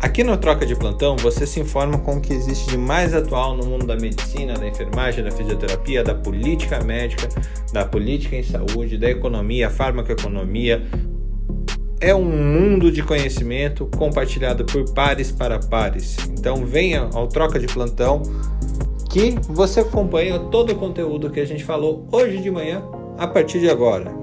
Aqui no Troca de Plantão você se informa com o que existe de mais atual no mundo da medicina, da enfermagem, da fisioterapia, da política médica, da política em saúde, da economia, farmacoeconomia. É um mundo de conhecimento compartilhado por pares para pares. Então venha ao Troca de Plantão que você acompanha todo o conteúdo que a gente falou hoje de manhã a partir de agora.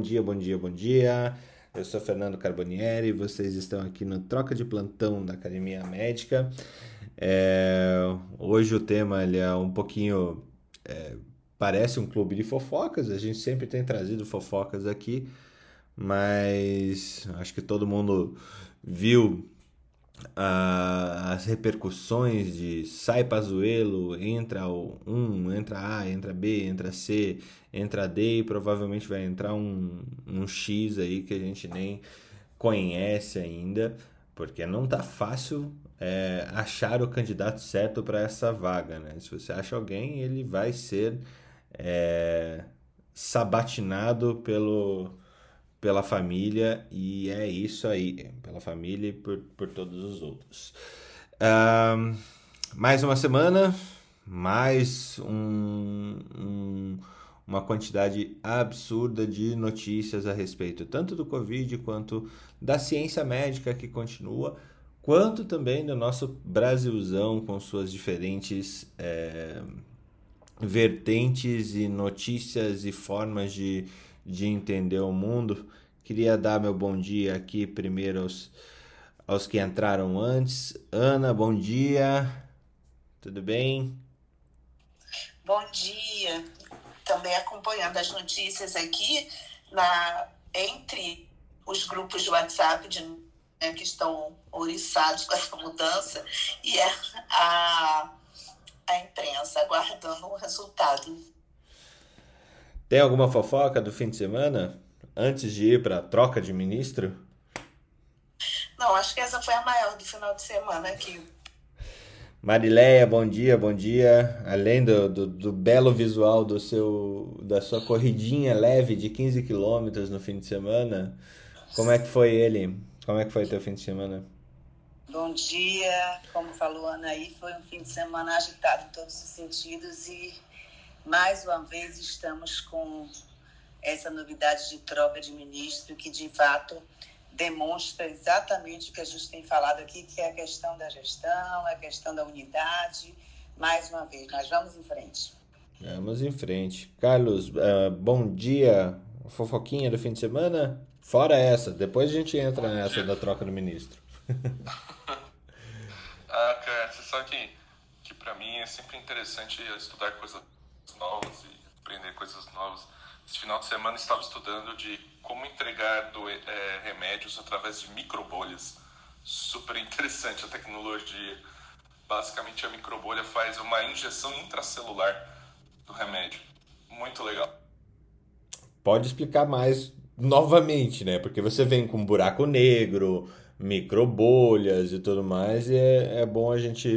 Bom dia, bom dia, bom dia. Eu sou Fernando Carbonieri e vocês estão aqui no Troca de Plantão da Academia Médica. É, hoje o tema ele é um pouquinho. É, parece um clube de fofocas, a gente sempre tem trazido fofocas aqui, mas acho que todo mundo viu as repercussões de sai Pazuelo, entra o 1, entra A, entra B, entra C, entra D e provavelmente vai entrar um, um X aí que a gente nem conhece ainda, porque não tá fácil é, achar o candidato certo para essa vaga, né? Se você acha alguém, ele vai ser é, sabatinado pelo pela família e é isso aí, pela família e por, por todos os outros. Um, mais uma semana, mais um, um, uma quantidade absurda de notícias a respeito tanto do Covid quanto da ciência médica que continua, quanto também do nosso Brasilzão com suas diferentes é, vertentes e notícias e formas de de entender o mundo. Queria dar meu bom dia aqui primeiro aos, aos que entraram antes. Ana, bom dia. Tudo bem? Bom dia. Também acompanhando as notícias aqui na entre os grupos de WhatsApp de, né, que estão oriçados com essa mudança e é a, a imprensa aguardando o resultado tem alguma fofoca do fim de semana? Antes de ir para troca de ministro? Não, acho que essa foi a maior do final de semana aqui. Marileia, bom dia, bom dia. Além do, do, do, belo visual do seu, da sua corridinha leve de 15 quilômetros no fim de semana, como é que foi ele? Como é que foi teu fim de semana? Bom dia, como falou Ana aí, foi um fim de semana agitado em todos os sentidos e mais uma vez estamos com essa novidade de troca de ministro que de fato demonstra exatamente o que a gente tem falado aqui, que é a questão da gestão, a questão da unidade. Mais uma vez, nós vamos em frente. Vamos em frente. Carlos, uh, bom dia. Fofoquinha do fim de semana? Fora essa, depois a gente entra bom nessa dia. da troca do ministro. ah, cara, você sabe que, que para mim é sempre interessante estudar coisas novas e aprender coisas novas. Esse final de semana estava estudando de como entregar do, é, remédios através de microbolhas. Super interessante a tecnologia. Basicamente, a microbolha faz uma injeção intracelular do remédio. Muito legal. Pode explicar mais novamente, né? Porque você vem com buraco negro, microbolhas e tudo mais, e é, é bom a gente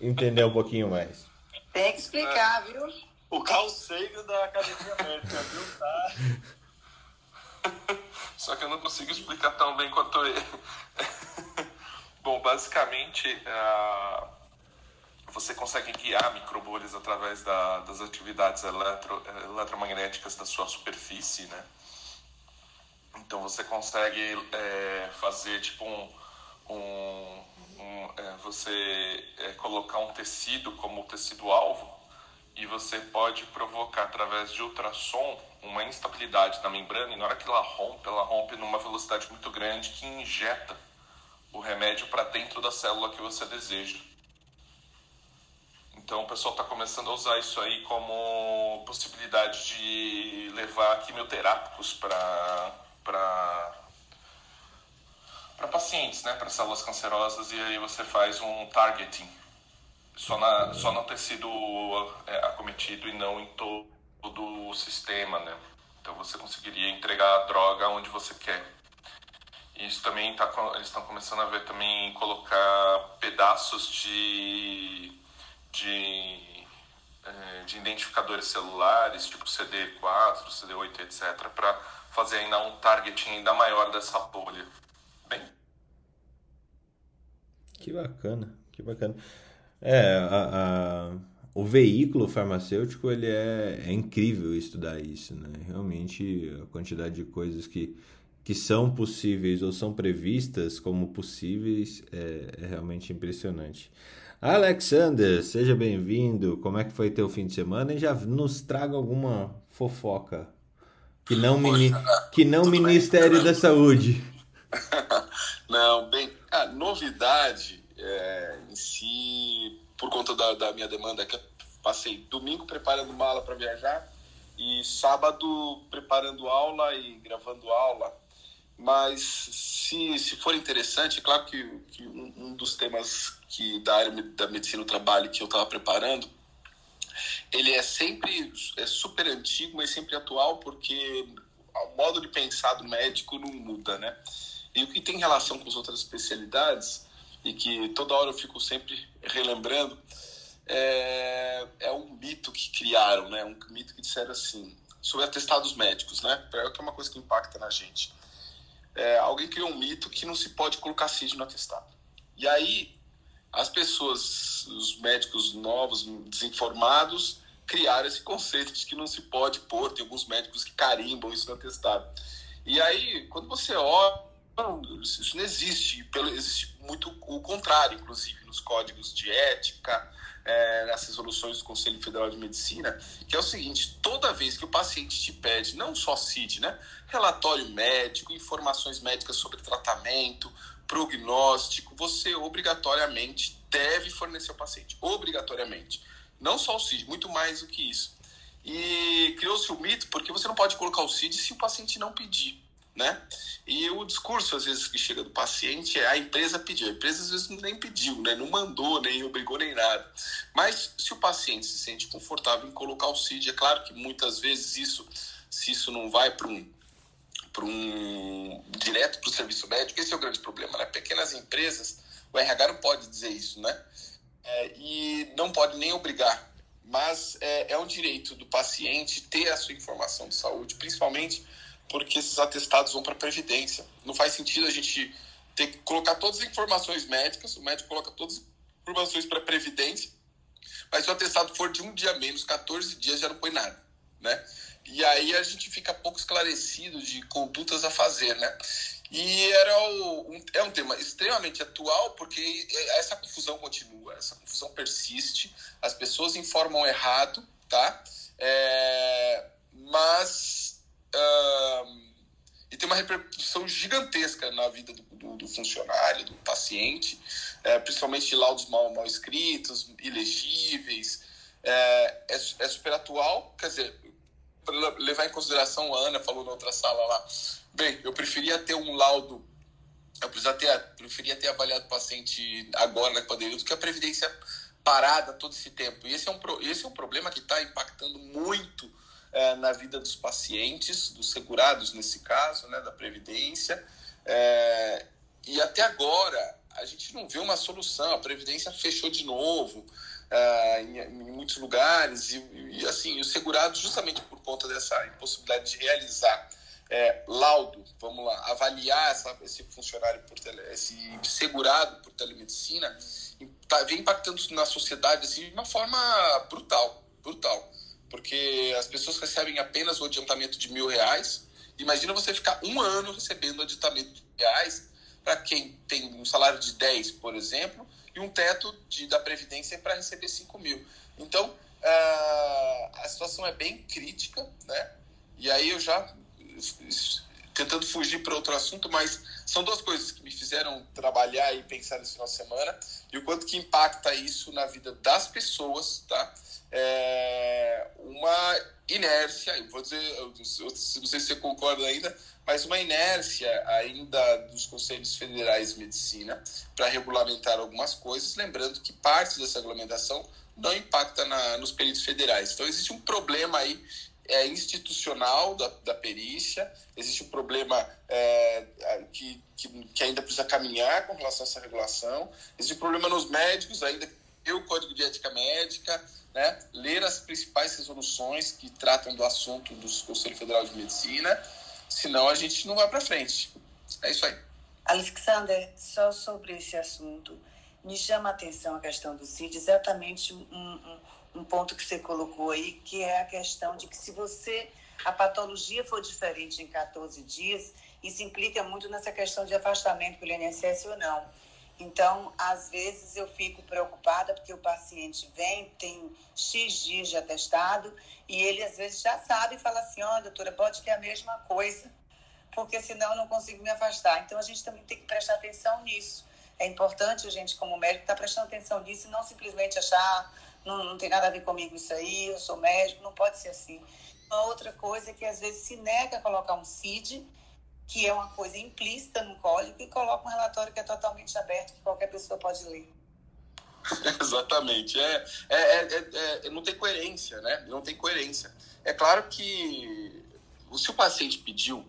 entender um pouquinho mais. Tem que explicar, viu? O calceiro da academia médica, viu? Tá. Só que eu não consigo explicar tão bem quanto ele. Bom, basicamente, uh, você consegue guiar microbolhas através da, das atividades eletro, eletromagnéticas da sua superfície, né? Então você consegue é, fazer tipo um, um, um é, você é, colocar um tecido como tecido alvo e você pode provocar através de ultrassom uma instabilidade na membrana e na hora que ela rompe, ela rompe numa velocidade muito grande que injeta o remédio para dentro da célula que você deseja. Então o pessoal está começando a usar isso aí como possibilidade de levar quimioterápicos para para para pacientes, né, para células cancerosas e aí você faz um targeting só, na, só não ter sido é, acometido e não em todo o sistema, né? Então você conseguiria entregar a droga onde você quer. Isso também tá, eles estão começando a ver também colocar pedaços de, de, é, de identificadores celulares, tipo CD4, CD8, etc., para fazer ainda um targeting ainda maior dessa bolha. Bem. Que bacana, que bacana. É, a, a, o veículo farmacêutico ele é, é incrível estudar isso, né? Realmente a quantidade de coisas que, que são possíveis ou são previstas como possíveis é, é realmente impressionante. Alexander, seja bem-vindo. Como é que foi teu fim de semana? E já nos traga alguma fofoca que não, mini, que não Ministério bem? da Saúde. não, bem, a novidade é, em si, por conta da, da minha demanda, que eu passei domingo preparando mala para viajar e sábado preparando aula e gravando aula. Mas se, se for interessante, é claro que, que um, um, dos temas que da área da medicina do trabalho que eu estava preparando, ele é sempre é super antigo, mas sempre atual, porque o modo de pensar do médico não muda, né? E o que tem relação com as outras especialidades, e que toda hora eu fico sempre relembrando, é, é um mito que criaram, né? Um mito que disseram assim, sobre atestados médicos, né? É que é uma coisa que impacta na gente é, alguém criou um mito que não se pode colocar CID no atestado. E aí, as pessoas, os médicos novos, desinformados, criaram esse conceito de que não se pode pôr, tem alguns médicos que carimbam isso no atestado. E aí, quando você olha, isso não existe, existe muito o contrário, inclusive, nos códigos de ética, é, nas resoluções do Conselho Federal de Medicina, que é o seguinte: toda vez que o paciente te pede, não só CID, né? Relatório médico, informações médicas sobre tratamento, prognóstico, você obrigatoriamente deve fornecer ao paciente. Obrigatoriamente. Não só o CID, muito mais do que isso. E criou-se o mito porque você não pode colocar o CID se o paciente não pedir né? E o discurso, às vezes, que chega do paciente é a empresa pediu. A empresa, às vezes, nem pediu, né? Não mandou, nem obrigou, nem nada. Mas, se o paciente se sente confortável em colocar o CID, é claro que muitas vezes isso, se isso não vai para um para um direto para o serviço médico, esse é o grande problema, né? Pequenas empresas, o RH não pode dizer isso, né? É, e não pode nem obrigar, mas é, é um direito do paciente ter a sua informação de saúde, principalmente porque esses atestados vão para a Previdência. Não faz sentido a gente ter que colocar todas as informações médicas, o médico coloca todas as informações para a Previdência, mas se o atestado for de um dia menos, 14 dias, já não põe nada, né? E aí a gente fica pouco esclarecido de condutas a fazer, né? E era o, um, é um tema extremamente atual, porque essa confusão continua, essa confusão persiste, as pessoas informam errado, tá? É, mas uh, e tem uma repercussão gigantesca na vida do, do, do funcionário, do paciente, é, principalmente laudos mal, mal escritos, ilegíveis. É, é, é super atual, quer dizer, para levar em consideração, a Ana falou na outra sala lá, bem, eu preferia ter um laudo, eu preferia ter, preferia ter avaliado o paciente agora na pandemia do que a previdência parada todo esse tempo. E esse é um, esse é um problema que está impactando muito é, na vida dos pacientes, dos segurados nesse caso, né, da Previdência. É, e até agora a gente não vê uma solução. A Previdência fechou de novo é, em, em, muitos lugares e, e, assim os segurados justamente por conta dessa impossibilidade de realizar é, laudo, vamos lá, avaliar essa, esse funcionário por tele, esse segurado por telemedicina, tá, vem impactando na sociedade assim, de uma forma brutal, brutal porque as pessoas recebem apenas o adiantamento de mil reais. Imagina você ficar um ano recebendo adiantamento de reais para quem tem um salário de 10, por exemplo, e um teto de, da Previdência para receber 5 mil. Então, a situação é bem crítica, né? E aí eu já tentando fugir para outro assunto, mas são duas coisas que me fizeram trabalhar e pensar nesse final de semana e o quanto que impacta isso na vida das pessoas, tá? É, uma inércia, vou dizer, não sei se você concorda ainda, mas uma inércia ainda dos conselhos federais de medicina para regulamentar algumas coisas, lembrando que parte dessa regulamentação não impacta na, nos peritos federais. Então existe um problema aí é, institucional da, da perícia, existe um problema é, que, que, que, ainda precisa caminhar com relação a essa regulação, existe um problema nos médicos ainda, o Código de Ética Médica, né, ler as principais resoluções que tratam do assunto do Conselho Federal de Medicina, senão a gente não vai para frente. É isso aí. Alexander, só sobre esse assunto, me chama a atenção a questão do CID, exatamente um, um, um ponto que você colocou aí, que é a questão de que se você, a patologia for diferente em 14 dias, isso implica muito nessa questão de afastamento pelo INSS ou não. Então, às vezes eu fico preocupada porque o paciente vem, tem X dias de atestado e ele às vezes já sabe e fala assim: ó, oh, doutora, pode ter a mesma coisa, porque senão eu não consigo me afastar. Então, a gente também tem que prestar atenção nisso. É importante a gente, como médico, estar tá prestando atenção nisso e não simplesmente achar, não, não tem nada a ver comigo isso aí, eu sou médico, não pode ser assim. Uma outra coisa é que às vezes se nega a colocar um CID que é uma coisa implícita no código, e coloca um relatório que é totalmente aberto, que qualquer pessoa pode ler. Exatamente. É, é, é, é, não tem coerência, né? Não tem coerência. É claro que se o paciente pediu,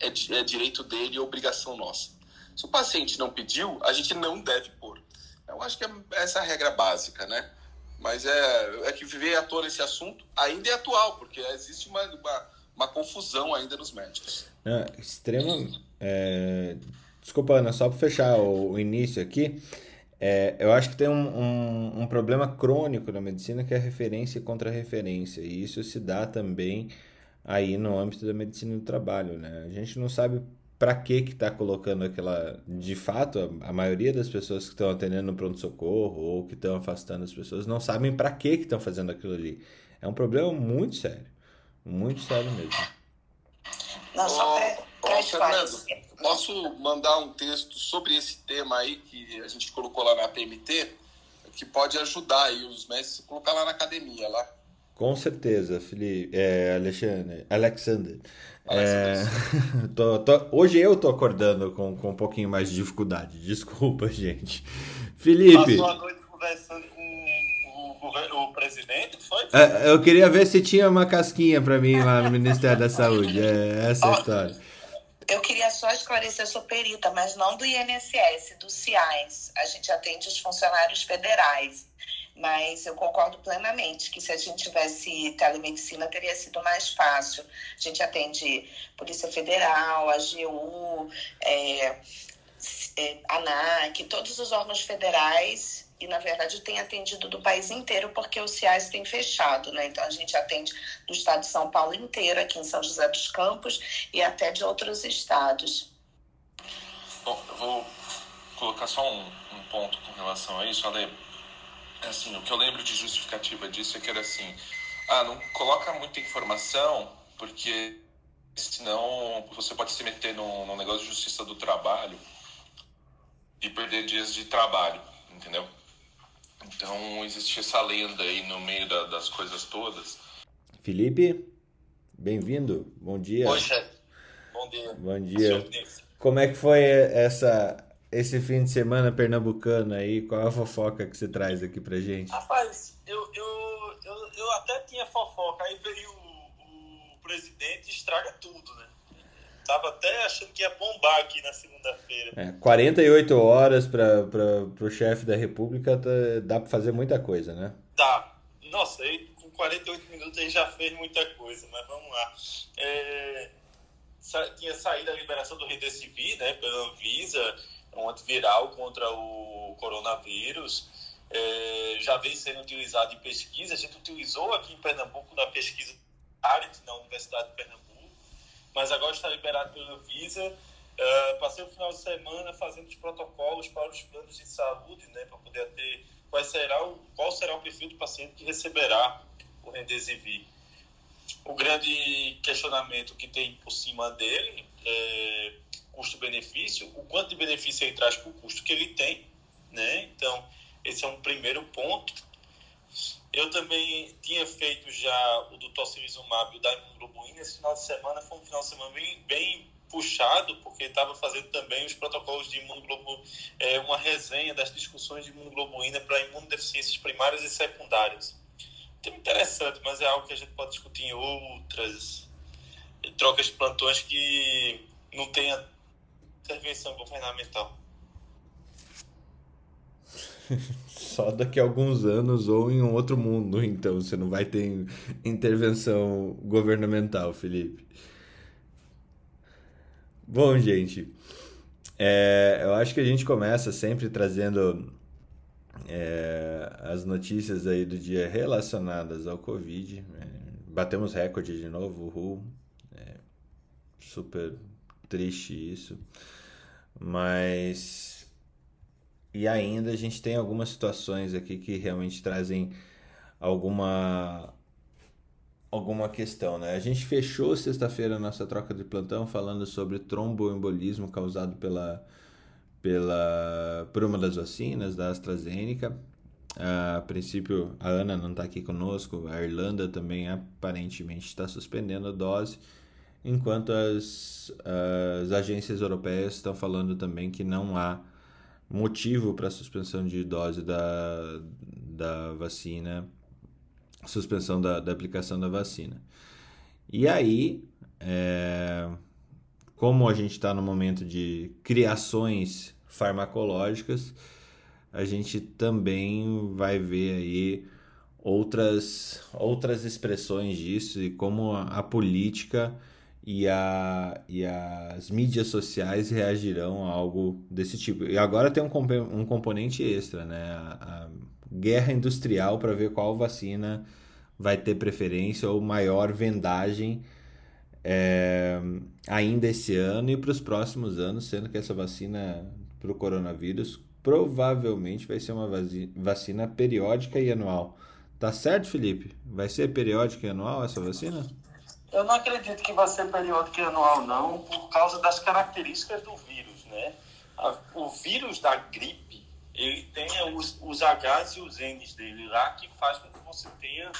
é, é direito dele e obrigação nossa. Se o paciente não pediu, a gente não deve pôr. Eu acho que é essa a regra básica, né? Mas é, é que viver à toa nesse assunto ainda é atual, porque existe uma, uma, uma confusão ainda nos médicos. Não, extrema. É... Desculpa, Ana, só para fechar o, o, início aqui. É, eu acho que tem um, um, um, problema crônico na medicina que é referência e contra-referência. E isso se dá também aí no âmbito da medicina do trabalho. Né? A gente não sabe para que que está colocando aquela. De fato, a, a maioria das pessoas que estão atendendo no pronto-socorro ou que estão afastando as pessoas não sabem para que que estão fazendo aquilo ali. É um problema muito sério. Muito sério mesmo. Não, só para Fernando, posso mandar um texto sobre esse tema aí que a gente colocou lá na PMT, que pode ajudar aí os mestres a colocar lá na academia lá. Com certeza, Felipe, é, Alexandre, Alexander. É, tô, tô, hoje eu tô acordando com, com um pouquinho mais de dificuldade. Desculpa, gente. Felipe. Passou a noite conversando com o, o presidente, foi? É, eu queria ver se tinha uma casquinha para mim lá no Ministério da Saúde. É essa a história. Eu queria só esclarecer, eu sou perita, mas não do INSS, do CIAS. A gente atende os funcionários federais. Mas eu concordo plenamente que se a gente tivesse telemedicina, teria sido mais fácil. A gente atende Polícia Federal, AGU, é, é, ANAC, todos os órgãos federais e na verdade tem atendido do país inteiro porque o CIAS tem fechado, né? Então a gente atende do estado de São Paulo inteiro, aqui em São José dos Campos e até de outros estados. Bom, eu vou colocar só um, um ponto com relação a isso, Ale. É assim, o que eu lembro de justificativa disso é que era assim, ah, não coloca muita informação porque senão você pode se meter no, no negócio de justiça do trabalho e perder dias de trabalho, entendeu? Então existe essa lenda aí no meio da, das coisas todas. Felipe, bem-vindo. Bom dia. Poxa, bom dia. Bom dia. Como é que foi essa esse fim de semana pernambucano aí? Qual é a fofoca que você traz aqui pra gente? Rapaz, eu, eu, eu, eu até tinha fofoca, aí veio o, o presidente e estraga tudo, né? Tava até achando que ia bombar aqui na segunda-feira. É, 48 horas para o chefe da República tá, dá para fazer muita coisa, né? Dá. Nossa, ele, com 48 minutos ele já fez muita coisa, mas vamos lá. É, tinha saído a liberação do Remdesivir, né, pela Anvisa, um antiviral contra o coronavírus. É, já vem sendo utilizado em pesquisa. A gente utilizou aqui em Pernambuco na pesquisa na Universidade de Pernambuco mas agora está liberado pela Visa. Uh, passei o final de semana fazendo os protocolos para os planos de saúde, né, para poder ter qual será o qual será o perfil do paciente que receberá o Remdesivir. O grande questionamento que tem por cima dele é custo-benefício, o quanto de benefício ele traz para o custo que ele tem, né? Então, esse é um primeiro ponto. Eu também tinha feito já o do tocilizumab e o da imunoglobulina. Esse final de semana foi um final de semana bem, bem puxado, porque estava fazendo também os protocolos de imunoglobulina, é, uma resenha das discussões de imunoglobulina para imunodeficiências primárias e secundárias. Tema interessante, mas é algo que a gente pode discutir em outras trocas de plantões que não tenha intervenção governamental. só daqui a alguns anos ou em um outro mundo, então você não vai ter intervenção governamental, Felipe. Bom, gente, é, eu acho que a gente começa sempre trazendo é, as notícias aí do dia relacionadas ao Covid. É, batemos recorde de novo, uhul. É, super triste isso. Mas. E ainda a gente tem algumas situações aqui que realmente trazem alguma alguma questão, né? A gente fechou sexta-feira a nossa troca de plantão falando sobre tromboembolismo causado pela, pela, por uma das vacinas da AstraZeneca. A princípio, a Ana não está aqui conosco, a Irlanda também aparentemente está suspendendo a dose, enquanto as, as agências europeias estão falando também que não há motivo para suspensão de dose da, da vacina suspensão da, da aplicação da vacina. E aí, é, como a gente está no momento de criações farmacológicas, a gente também vai ver aí outras, outras expressões disso e como a, a política e, a, e as mídias sociais reagirão a algo desse tipo. E agora tem um, um componente extra, né? A, a guerra industrial para ver qual vacina vai ter preferência ou maior vendagem é, ainda esse ano e para os próximos anos, sendo que essa vacina para o coronavírus provavelmente vai ser uma vacina periódica e anual. Tá certo, Felipe? Vai ser periódica e anual essa vacina? Eu não acredito que vai ser periódica e anual, não, por causa das características do vírus, né? O vírus da gripe ele tem os, os Hs e os Ns dele lá que faz com que você tenha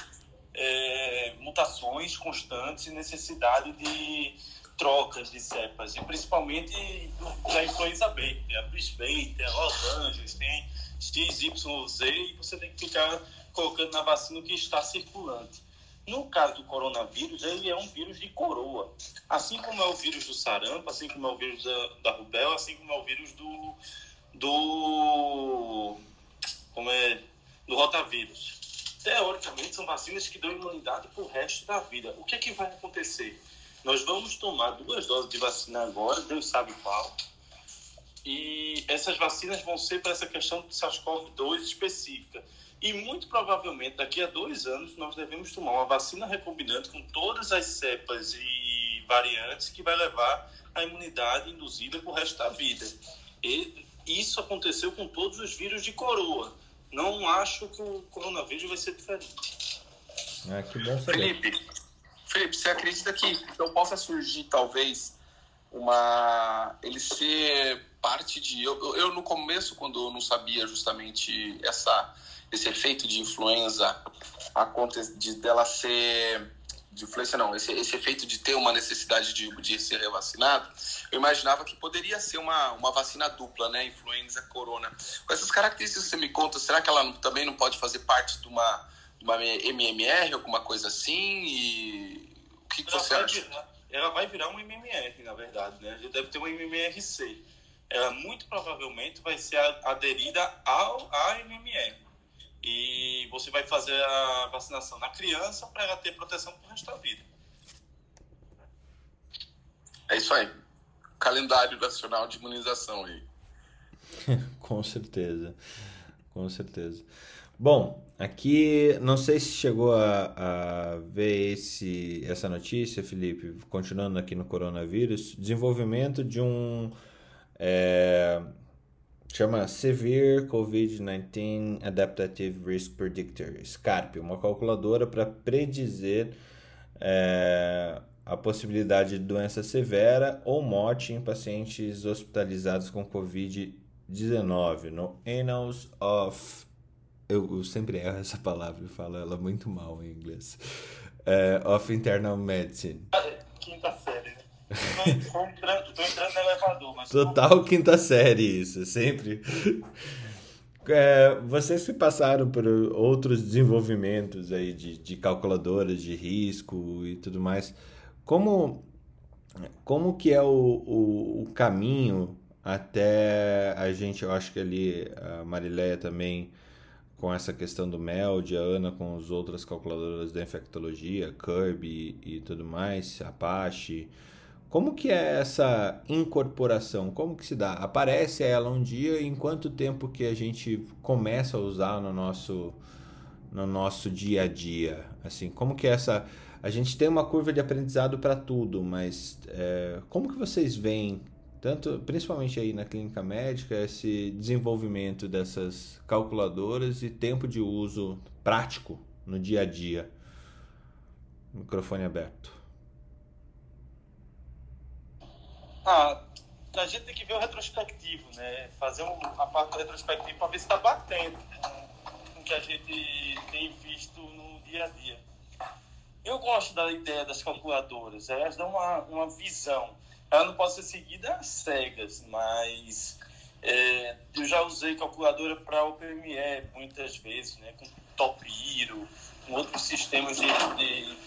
é, mutações constantes e necessidade de trocas de cepas, e principalmente na influenza B. Tem a Brisbane, tem a Los Angeles, tem XYZ, e você tem que ficar colocando na vacina o que está circulante. No caso do coronavírus, ele é um vírus de coroa. Assim como é o vírus do sarampo, assim como é o vírus da, da rubéola, assim como é o vírus do, do como é do rotavírus. Teoricamente são vacinas que dão imunidade para o resto da vida. O que é que vai acontecer? Nós vamos tomar duas doses de vacina agora, Deus sabe qual. E essas vacinas vão ser para essa questão do SARS-CoV-2 específica. E muito provavelmente daqui a dois anos nós devemos tomar uma vacina recombinante com todas as cepas e variantes que vai levar a imunidade induzida para o resto da vida. E isso aconteceu com todos os vírus de coroa. Não acho que o coronavírus vai ser diferente. Ah, que bom saber. Felipe, Felipe, você acredita que então possa surgir talvez uma ele ser parte de eu, eu no começo quando eu não sabia justamente essa esse efeito de influenza de dela ser de influência não, esse, esse efeito de ter uma necessidade de, de ser revacinado, eu imaginava que poderia ser uma, uma vacina dupla, né, influenza, corona. Com essas características que você me conta, será que ela também não pode fazer parte de uma, de uma MMR, alguma coisa assim? E o que, que você acha? Virar, ela vai virar um MMR, na verdade, né? Já deve ter um MMRC. Ela muito provavelmente vai ser aderida ao, à MMR e você vai fazer a vacinação na criança para ela ter proteção para o resto da vida. É isso aí. Calendário nacional de imunização aí. Com certeza. Com certeza. Bom, aqui não sei se chegou a, a ver esse, essa notícia, Felipe, continuando aqui no coronavírus, desenvolvimento de um é, chama Severe COVID-19 Adaptive Risk Predictor, SCARP, uma calculadora para predizer é, a possibilidade de doença severa ou morte em pacientes hospitalizados com COVID-19 no Annals of eu, sempre erro essa palavra e falo ela muito mal em inglês. É, of Internal Medicine. Quinta Tô entrando, entrando no elevador, mas. Total quinta série, isso, sempre. É, vocês se passaram por outros desenvolvimentos aí de, de calculadoras de risco e tudo mais. Como, como que é o, o, o caminho até a gente, eu acho que ali a Marileia também com essa questão do MELD, a Ana com as outras calculadoras da infectologia, Kirby e tudo mais, Apache. Como que é essa incorporação? Como que se dá? Aparece ela um dia e em quanto tempo que a gente começa a usar no nosso no nosso dia a dia? Assim, como que é essa a gente tem uma curva de aprendizado para tudo, mas é, como que vocês veem tanto principalmente aí na clínica médica, esse desenvolvimento dessas calculadoras e tempo de uso prático no dia a dia. Microfone aberto. Ah, a gente tem que ver o retrospectivo, né? Fazer um, a parte do retrospectivo para ver se está batendo com o que a gente tem visto no dia a dia. Eu gosto da ideia das calculadoras, elas dão uma, uma visão ela não pode ser seguida às cegas, mas é, eu já usei calculadora para o PME muitas vezes, né, com Topiro, com outros sistemas de, de...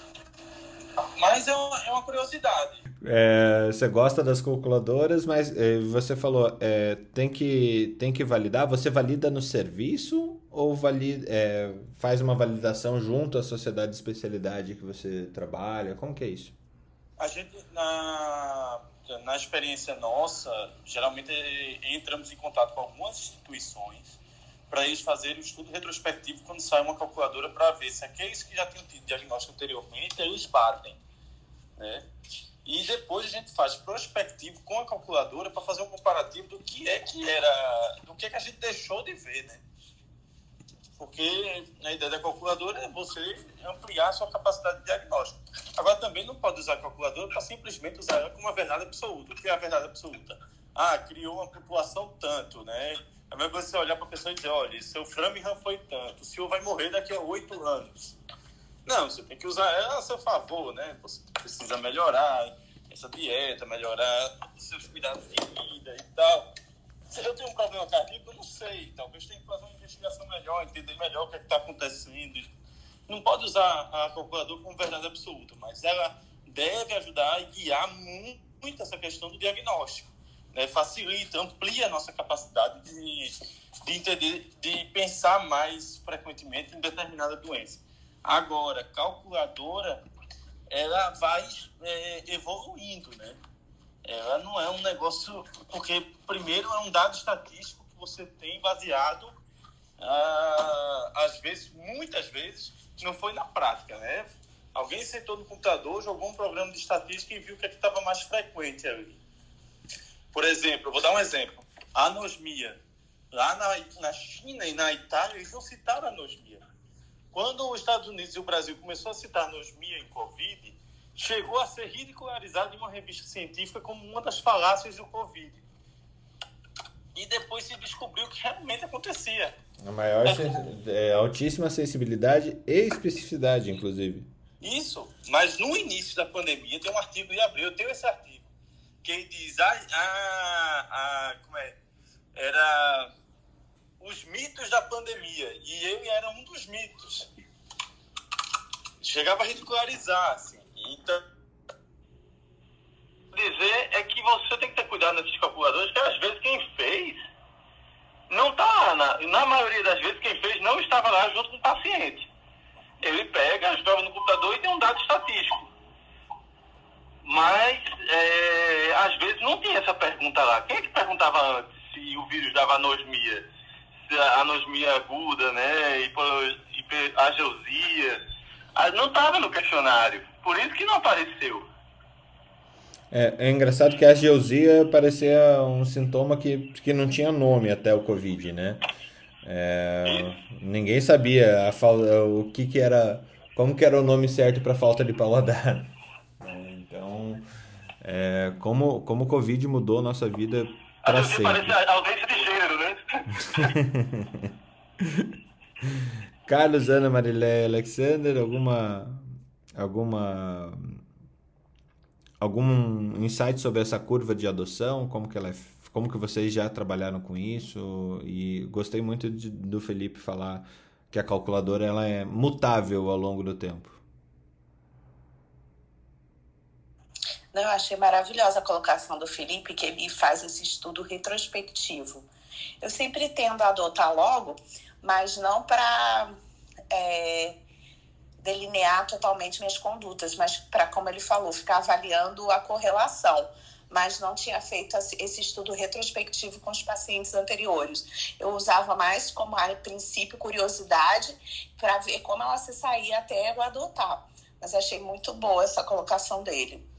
Mas é uma, é uma curiosidade. É, você gosta das calculadoras, mas é, você falou é, tem que tem que validar. Você valida no serviço ou valida, é, faz uma validação junto à sociedade de especialidade que você trabalha? Como que é isso? A gente na na experiência nossa, geralmente entramos em contato com algumas instituições para eles fazerem um estudo retrospectivo quando sai uma calculadora para ver se aqueles que já tinham tido diagnóstico anteriormente, eles batem. Né? E depois a gente faz prospectivo com a calculadora para fazer um comparativo do que é que era, do que é que a gente deixou de ver, né? Porque a ideia da calculadora é você ampliar a sua capacidade de diagnóstico. Agora, também não pode usar a calculadora para simplesmente usar ela como uma verdade absoluta. O que é a verdade absoluta? Ah, criou uma população tanto, né? É mesmo você olhar para a pessoa e dizer, olha, seu Framingham foi tanto, o senhor vai morrer daqui a oito anos. Não, você tem que usar ela a seu favor, né? Você precisa melhorar essa dieta, melhorar seus cuidados de vida e tal. Se eu tenho um problema cardíaco, eu não sei. Talvez tenha que fazer uma investigação melhor, entender melhor o que é está acontecendo. Não pode usar a calculadora como verdade absoluta, mas ela deve ajudar e guiar muito essa questão do diagnóstico. Né? Facilita, amplia a nossa capacidade de, de entender, de pensar mais frequentemente em determinada doença. Agora, calculadora, ela vai é, evoluindo, né? Ela não é um negócio. Porque, primeiro, é um dado estatístico que você tem baseado, ah, às vezes, muitas vezes, não foi na prática, né? Alguém sentou no computador, jogou um programa de estatística e viu o que é estava mais frequente ali. Por exemplo, vou dar um exemplo. A anosmia. Lá na, na China e na Itália, eles não citaram anosmia. Quando os Estados Unidos e o Brasil começou a citar anosmia em Covid, chegou a ser ridicularizado em uma revista científica como uma das falácias do Covid. E depois se descobriu que realmente acontecia. A maior é, altíssima sensibilidade e especificidade, inclusive. Isso, mas no início da pandemia tem um artigo de abril, eu tenho esse artigo, que diz a, a, a como é, era os mitos da pandemia e ele era um dos mitos. Chegava a ridicularizar, assim. Então, dizer é que você tem que ter cuidado nesses calculadores, que às vezes quem fez não está na, na maioria das vezes quem fez não estava lá junto com o paciente. Ele pega, joga no computador e tem um dado estatístico. Mas é, às vezes não tinha essa pergunta lá. Quem é que perguntava antes se o vírus dava anosmia? Se a anosmia aguda, né? Hiperageusia. Ah, não estava no questionário. Por isso que não apareceu. É, é engraçado que a geosia parecia um sintoma que, que não tinha nome até o Covid, né? É, ninguém sabia a, o que, que era, como que era o nome certo para falta de paladar. É, como, como o Covid mudou nossa vida para sempre. Parece ausência de gênero, né? Carlos, Ana, Marilé, Alexander, alguma alguma algum insight sobre essa curva de adoção, como que ela é, como que vocês já trabalharam com isso e gostei muito de, do Felipe falar que a calculadora ela é mutável ao longo do tempo. Não, eu achei maravilhosa a colocação do Felipe, que ele faz esse estudo retrospectivo. Eu sempre tendo a adotar logo, mas não para é, delinear totalmente minhas condutas, mas para, como ele falou, ficar avaliando a correlação. Mas não tinha feito esse estudo retrospectivo com os pacientes anteriores. Eu usava mais como a princípio curiosidade para ver como ela se saía até eu adotar. Mas achei muito boa essa colocação dele.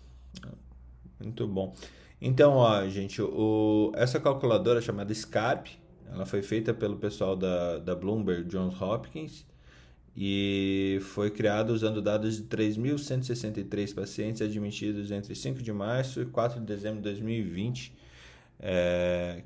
Muito bom. Então, ó, gente, o, essa calculadora chamada SCARP, ela foi feita pelo pessoal da, da Bloomberg Johns Hopkins e foi criada usando dados de 3.163 pacientes admitidos entre 5 de março e 4 de dezembro de 2020. É,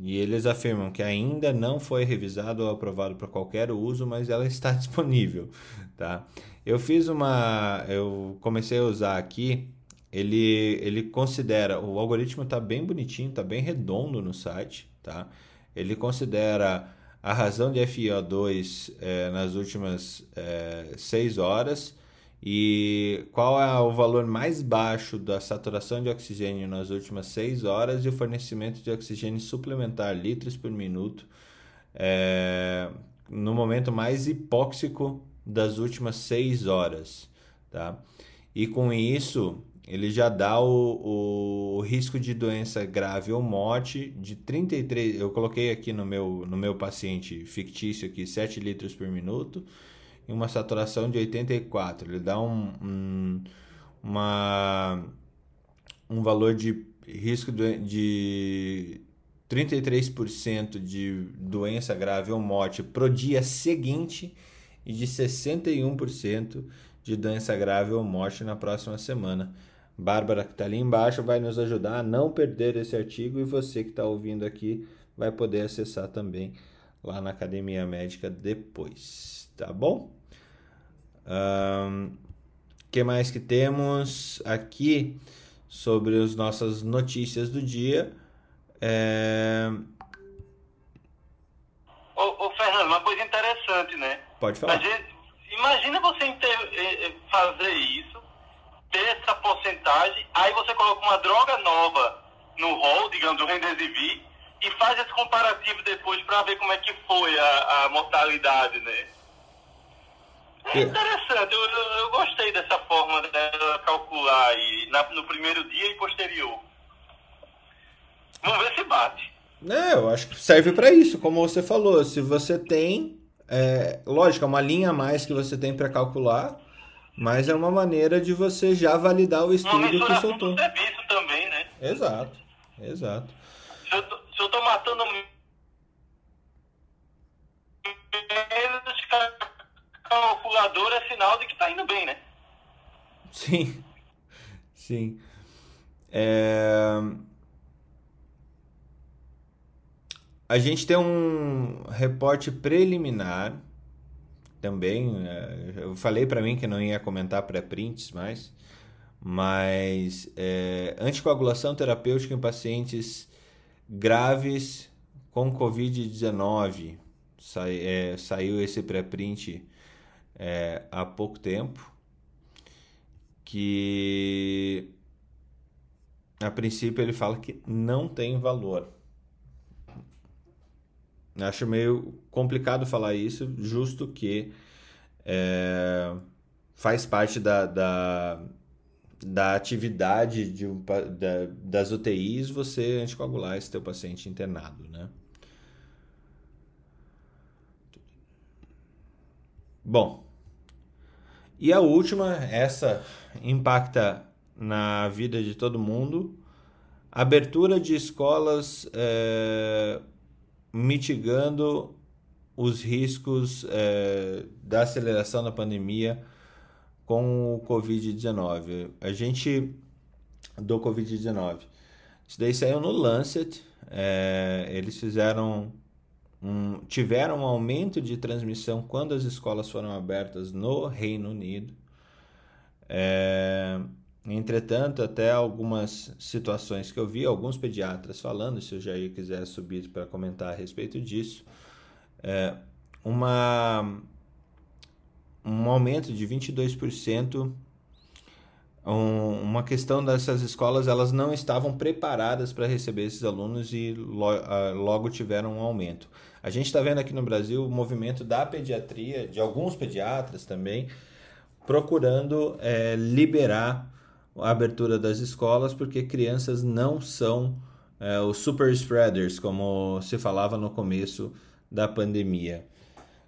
e eles afirmam que ainda não foi revisado ou aprovado para qualquer uso, mas ela está disponível, tá? Eu fiz uma, eu comecei a usar aqui. Ele, ele considera, o algoritmo está bem bonitinho, está bem redondo no site, tá? Ele considera a razão de FiO2 é, nas últimas é, seis horas e qual é o valor mais baixo da saturação de oxigênio nas últimas seis horas e o fornecimento de oxigênio suplementar litros por minuto é, no momento mais hipóxico das últimas seis horas, tá? E com isso ele já dá o, o risco de doença grave ou morte de 33. Eu coloquei aqui no meu, no meu paciente fictício aqui 7 litros por minuto e uma saturação de 84. Ele dá um, um, uma, um valor de risco de, de 33% de doença grave ou morte pro dia seguinte e de 61% de doença grave ou morte na próxima semana. Bárbara, que está ali embaixo, vai nos ajudar a não perder esse artigo e você que está ouvindo aqui vai poder acessar também lá na Academia Médica depois, tá bom? O um, que mais que temos aqui sobre as nossas notícias do dia? É... Ô, ô, Fernando, uma coisa interessante, né? Pode falar. Gente, imagina você. Eh, eh, fazer isso ter essa porcentagem, aí você coloca uma droga nova no rol, digamos, do Remdesivir, e faz esse comparativo depois para ver como é que foi a, a mortalidade, né? É interessante, eu, eu, eu gostei dessa forma de calcular aí, na, no primeiro dia e posterior. Vamos ver se bate. É, eu acho que serve para isso, como você falou. Se você tem, é, lógico, é uma linha a mais que você tem para calcular, mas é uma maneira de você já validar o estudo que soltou. Uma serviço também, né? Exato, exato. Se eu, tô, se eu tô matando calculador é sinal de que tá indo bem, né? Sim, sim. É... A gente tem um reporte preliminar também. É, eu falei para mim que não ia comentar pré-prints mais, mas é, anticoagulação terapêutica em pacientes graves com Covid-19. Sai, é, saiu esse pré-print é, há pouco tempo, que a princípio ele fala que não tem valor. Acho meio complicado falar isso, justo que é, faz parte da, da, da atividade de da, das UTIs você anticoagular esse teu paciente internado, né? Bom, e a última, essa impacta na vida de todo mundo, abertura de escolas é, mitigando os riscos é, da aceleração da pandemia com o Covid-19. A gente do Covid-19. Isso daí saiu no Lancet. É, eles fizeram um, tiveram um aumento de transmissão quando as escolas foram abertas no Reino Unido. É, Entretanto, até algumas situações que eu vi, alguns pediatras falando, se o Jair quiser subir para comentar a respeito disso, é, uma, um aumento de 22% um, uma questão dessas escolas, elas não estavam preparadas para receber esses alunos e lo, uh, logo tiveram um aumento. A gente está vendo aqui no Brasil o movimento da pediatria, de alguns pediatras também, procurando é, liberar a abertura das escolas, porque crianças não são é, os super spreaders, como se falava no começo da pandemia.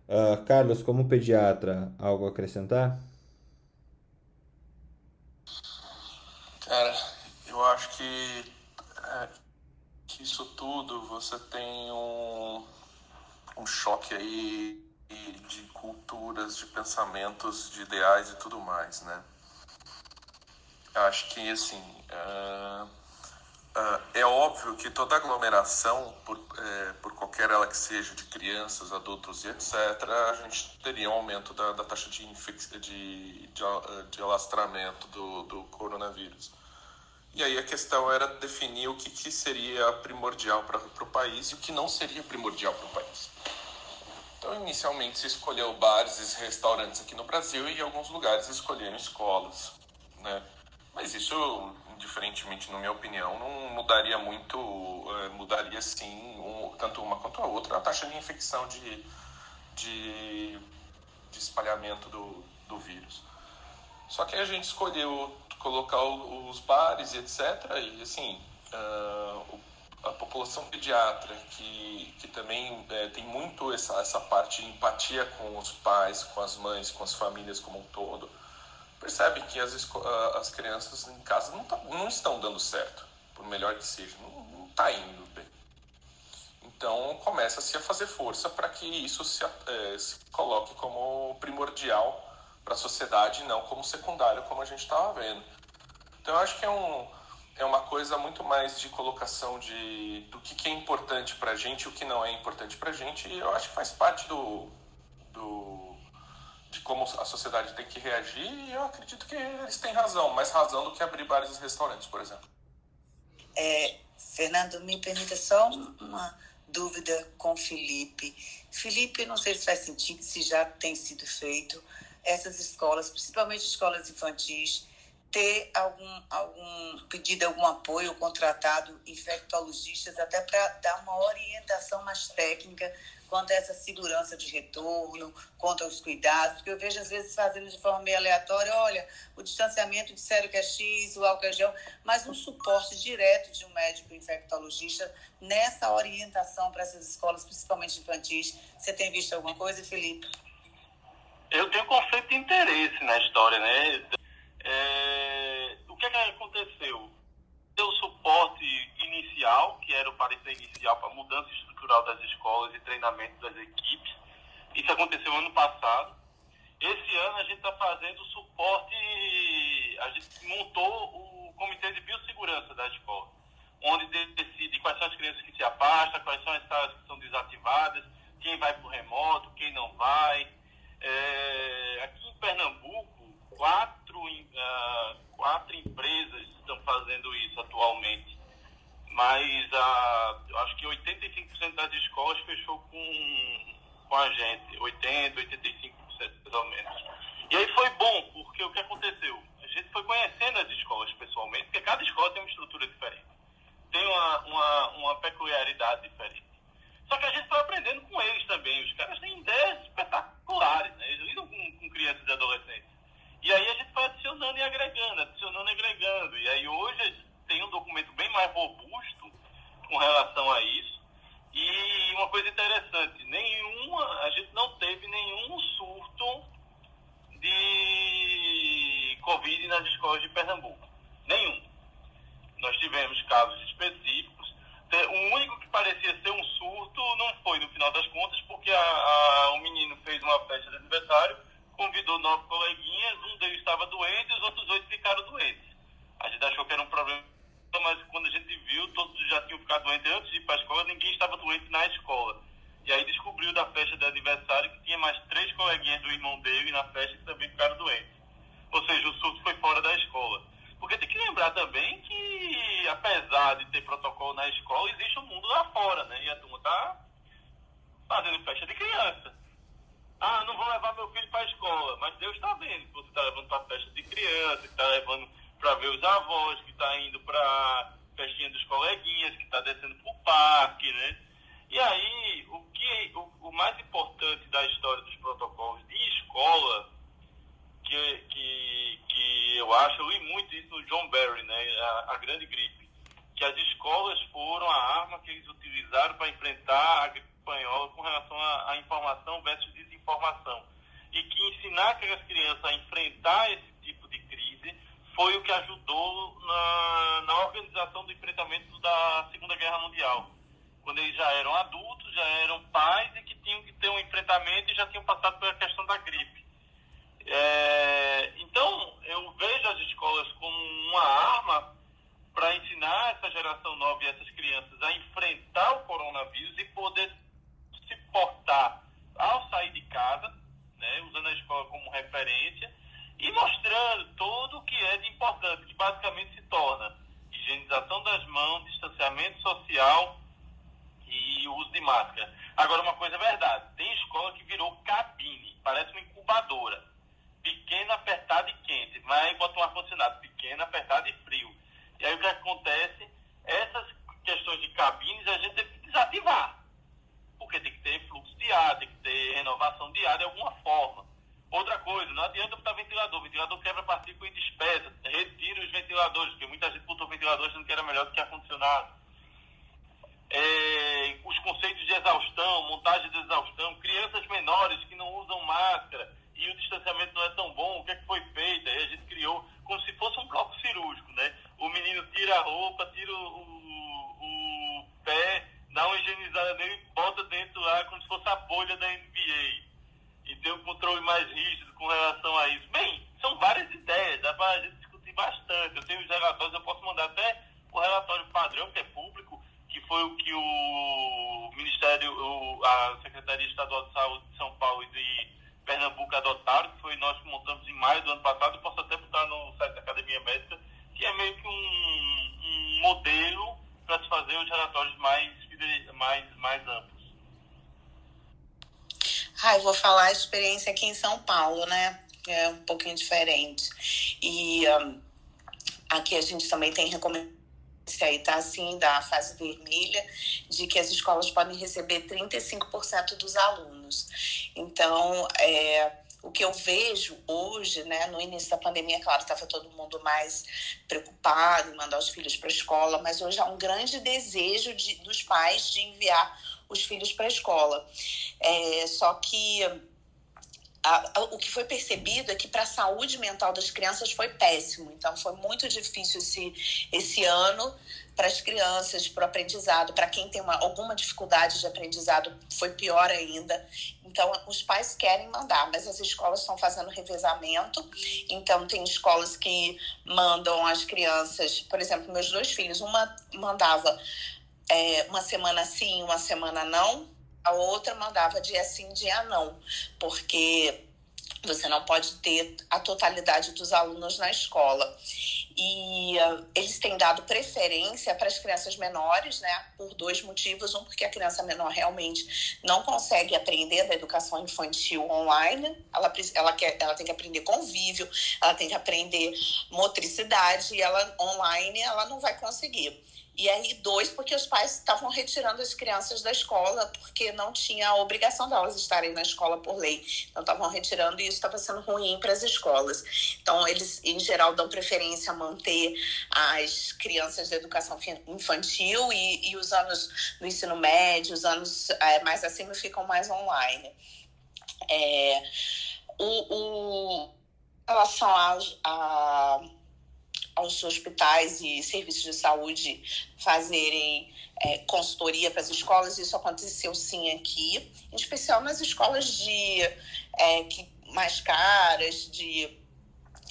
Uh, Carlos, como pediatra, algo a acrescentar? Cara, eu acho que, é, isso tudo você tem um, um choque aí de culturas, de pensamentos, de ideais e tudo mais, né? Eu acho que, assim, uh, uh, é óbvio que toda aglomeração, por, é, por qualquer ela que seja, de crianças, adultos e etc., a gente teria um aumento da, da taxa de, de, de, de alastramento do, do coronavírus. E aí a questão era definir o que, que seria primordial para o país e o que não seria primordial para o país. Então, inicialmente se escolheu bares e restaurantes aqui no Brasil e em alguns lugares escolheram escolas, né? Mas isso, diferentemente, na minha opinião, não mudaria muito, é, mudaria sim, um, tanto uma quanto a outra, a taxa de infecção de, de, de espalhamento do, do vírus. Só que a gente escolheu colocar os bares e etc. E assim, uh, a população pediatra, que, que também é, tem muito essa, essa parte de empatia com os pais, com as mães, com as famílias como um todo, percebe que as, as crianças em casa não, tá, não estão dando certo, por melhor que seja, não está indo bem. Então começa-se a fazer força para que isso se, é, se coloque como primordial para a sociedade não como secundário, como a gente estava vendo. Então, eu acho que é, um, é uma coisa muito mais de colocação de, do que, que é importante para a gente o que não é importante para a gente, e eu acho que faz parte do, do, de como a sociedade tem que reagir, e eu acredito que eles têm razão, mais razão do que abrir bares e restaurantes, por exemplo. É, Fernando, me permita só uma dúvida com Felipe. Felipe, não sei se faz sentido, se já tem sido feito, essas escolas, principalmente escolas infantis, ter algum, algum pedido, algum apoio, contratado infectologistas, até para dar uma orientação mais técnica quanto a essa segurança de retorno, quanto aos cuidados, porque eu vejo às vezes fazendo de forma meio aleatória, olha, o distanciamento disseram que é X, o álcool é gel, mas um suporte direto de um médico infectologista nessa orientação para essas escolas, principalmente infantis. Você tem visto alguma coisa, Felipe? Eu tenho conflito de interesse na história, né? É, o que, é que aconteceu? Deu suporte inicial, que era o parecer inicial para mudança estrutural das escolas e treinamento das equipes. Isso aconteceu ano passado. Esse ano a gente está fazendo suporte, a gente montou o comitê de biossegurança da escola, onde decide quais são as crianças que se afastam, quais são as salas que são desativadas, quem vai para o remoto, quem não vai é, aqui em Pernambuco, quatro, uh, quatro empresas estão fazendo isso atualmente. Mas uh, acho que 85% das escolas fechou com, com a gente. 80%, 85% mais ou menos. E aí foi bom, porque o que aconteceu? A gente foi conhecendo as escolas pessoalmente, porque cada escola tem uma estrutura diferente. Tem uma, uma, uma peculiaridade diferente. Só que a gente foi aprendendo com eles também. Os caras têm ideias espetaculares, né? Eles lidam com, com crianças e adolescentes. E aí a gente foi adicionando e agregando, adicionando e agregando. E aí hoje tem um documento bem mais robusto com relação a isso. E uma coisa interessante, nenhuma, a gente não teve nenhum surto de Covid nas escolas de Pernambuco. Nenhum. Nós tivemos casos específicos o único que parecia ser um surto não foi, no final das contas, porque a, a, o menino fez uma festa de aniversário, convidou nove coleguinhas, um deles estava doente e os outros oito ficaram doentes. A gente achou que era um problema, mas quando a gente viu, todos já tinham ficado doentes antes de ir para a escola, ninguém estava doente na escola. E aí descobriu da festa de aniversário que tinha mais três coleguinhas do irmão dele na festa que também ficaram doentes. Ou seja, o surto foi fora da escola. Porque tem que lembrar também que, apesar de ter protocolo na escola, existe o um mundo lá fora, né? E a turma tá fazendo festa de criança. Ah, não vou levar meu filho para a escola, mas Deus está vendo que você está levando para festa de criança, que está levando para ver os avós, que está indo para festinha dos coleguinhas, que está descendo para o parque, né? E aí, o, que, o, o, mais importante da história dos protocolos de escola, que, que, que eu acho, eu li muito isso no John Barry, né? A, a grande gripe, que as escolas foram a arma que eles utilizaram para enfrentar a gripe espanhola com relação à informação versus desinformação. E que ensinar aquelas crianças a enfrentar esse tipo de crise foi o que ajudou na, na organização do enfrentamento da Segunda Guerra Mundial. Quando eles já eram adultos, já eram pais e que tinham que ter um enfrentamento e já tinham passado pela questão da gripe. É, então, eu vejo as escolas como uma arma para ensinar essa geração nova e essas crianças a enfrentar o coronavírus e poder portar ao sair de casa, né, usando a escola como referência e mostrando tudo o que é de importante, que basicamente se torna higienização das mãos, distanciamento social e uso de máscara. Agora, uma coisa é verdade, tem escola que virou cabine, parece uma incubadora. Pequena, apertada e quente. Vai e bota um ar-condicionado, pequena, apertada e frio. E aí o que acontece? Essas questões de cabines a gente tem que desativar. Porque tem que ter fluxo de ar, tem que ter renovação de ar de alguma forma. Outra coisa, não adianta botar ventilador. O ventilador quebra partícula e despesa. Retira os ventiladores, porque muita gente botou ventilador achando que era melhor do que ar-condicionado. É, os conceitos de exaustão, montagem de exaustão, crianças menores que não usam máscara e o distanciamento não é tão bom, o que, é que foi feito? Aí a gente criou como se fosse um bloco cirúrgico, né? O menino tira a roupa, tira o, o pé, dá uma higienizada nele e bota dentro lá como se fosse a bolha da NBA e ter um controle mais rígido com relação a isso. Bem, são várias ideias, dá para a gente discutir bastante. Eu tenho os relatórios, eu posso mandar até o relatório padrão, que é público, que foi o que o Ministério, o, a Secretaria Estadual de Saúde de São Paulo e de Pernambuco adotaram, que foi nós que montamos em maio do ano passado, eu posso até botar no site da Academia Médica, que é meio que um, um modelo para se fazer os relatórios mais, mais, mais amplos. Ah, eu vou falar a experiência aqui em São Paulo, né? É um pouquinho diferente. E um, aqui a gente também tem recomendação aí tá assim da fase vermelha de que as escolas podem receber 35% dos alunos. Então, é, o que eu vejo hoje, né, no início da pandemia, claro, estava todo mundo mais preocupado em mandar os filhos para a escola, mas hoje há um grande desejo de, dos pais de enviar os filhos para a escola. É, só que a, a, o que foi percebido é que para a saúde mental das crianças foi péssimo. Então, foi muito difícil esse, esse ano para as crianças, para o aprendizado. Para quem tem uma, alguma dificuldade de aprendizado, foi pior ainda. Então, os pais querem mandar, mas as escolas estão fazendo revezamento. Então, tem escolas que mandam as crianças, por exemplo, meus dois filhos, uma mandava é, uma semana sim, uma semana não, a outra mandava dia sim, dia não, porque você não pode ter a totalidade dos alunos na escola. E uh, eles têm dado preferência para as crianças menores, né? Por dois motivos. Um, porque a criança menor realmente não consegue aprender da educação infantil online. Ela, ela, quer, ela tem que aprender convívio, ela tem que aprender motricidade, e ela online ela não vai conseguir. E aí, dois, porque os pais estavam retirando as crianças da escola, porque não tinha a obrigação delas estarem na escola por lei. Então, estavam retirando e isso estava sendo ruim para as escolas. Então, eles, em geral, dão preferência a manter as crianças da educação infantil e, e os anos no ensino médio, os anos é, mais acima ficam mais online. É, o, o, em relação a, a aos hospitais e serviços de saúde fazerem é, consultoria para as escolas. Isso aconteceu sim aqui, em especial nas escolas de é, que, mais caras, de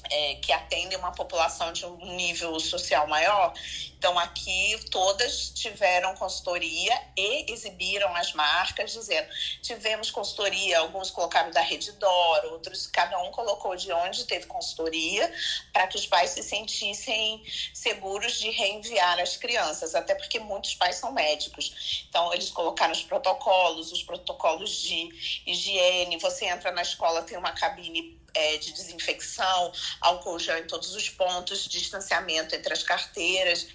é, que atendem uma população de um nível social maior. Então, aqui todas tiveram consultoria e exibiram as marcas, dizendo: tivemos consultoria, alguns colocaram da Redditor, outros, cada um colocou de onde teve consultoria, para que os pais se sentissem seguros de reenviar as crianças, até porque muitos pais são médicos. Então, eles colocaram os protocolos, os protocolos de higiene. Você entra na escola, tem uma cabine é, de desinfecção, álcool gel em todos os pontos, distanciamento entre as carteiras,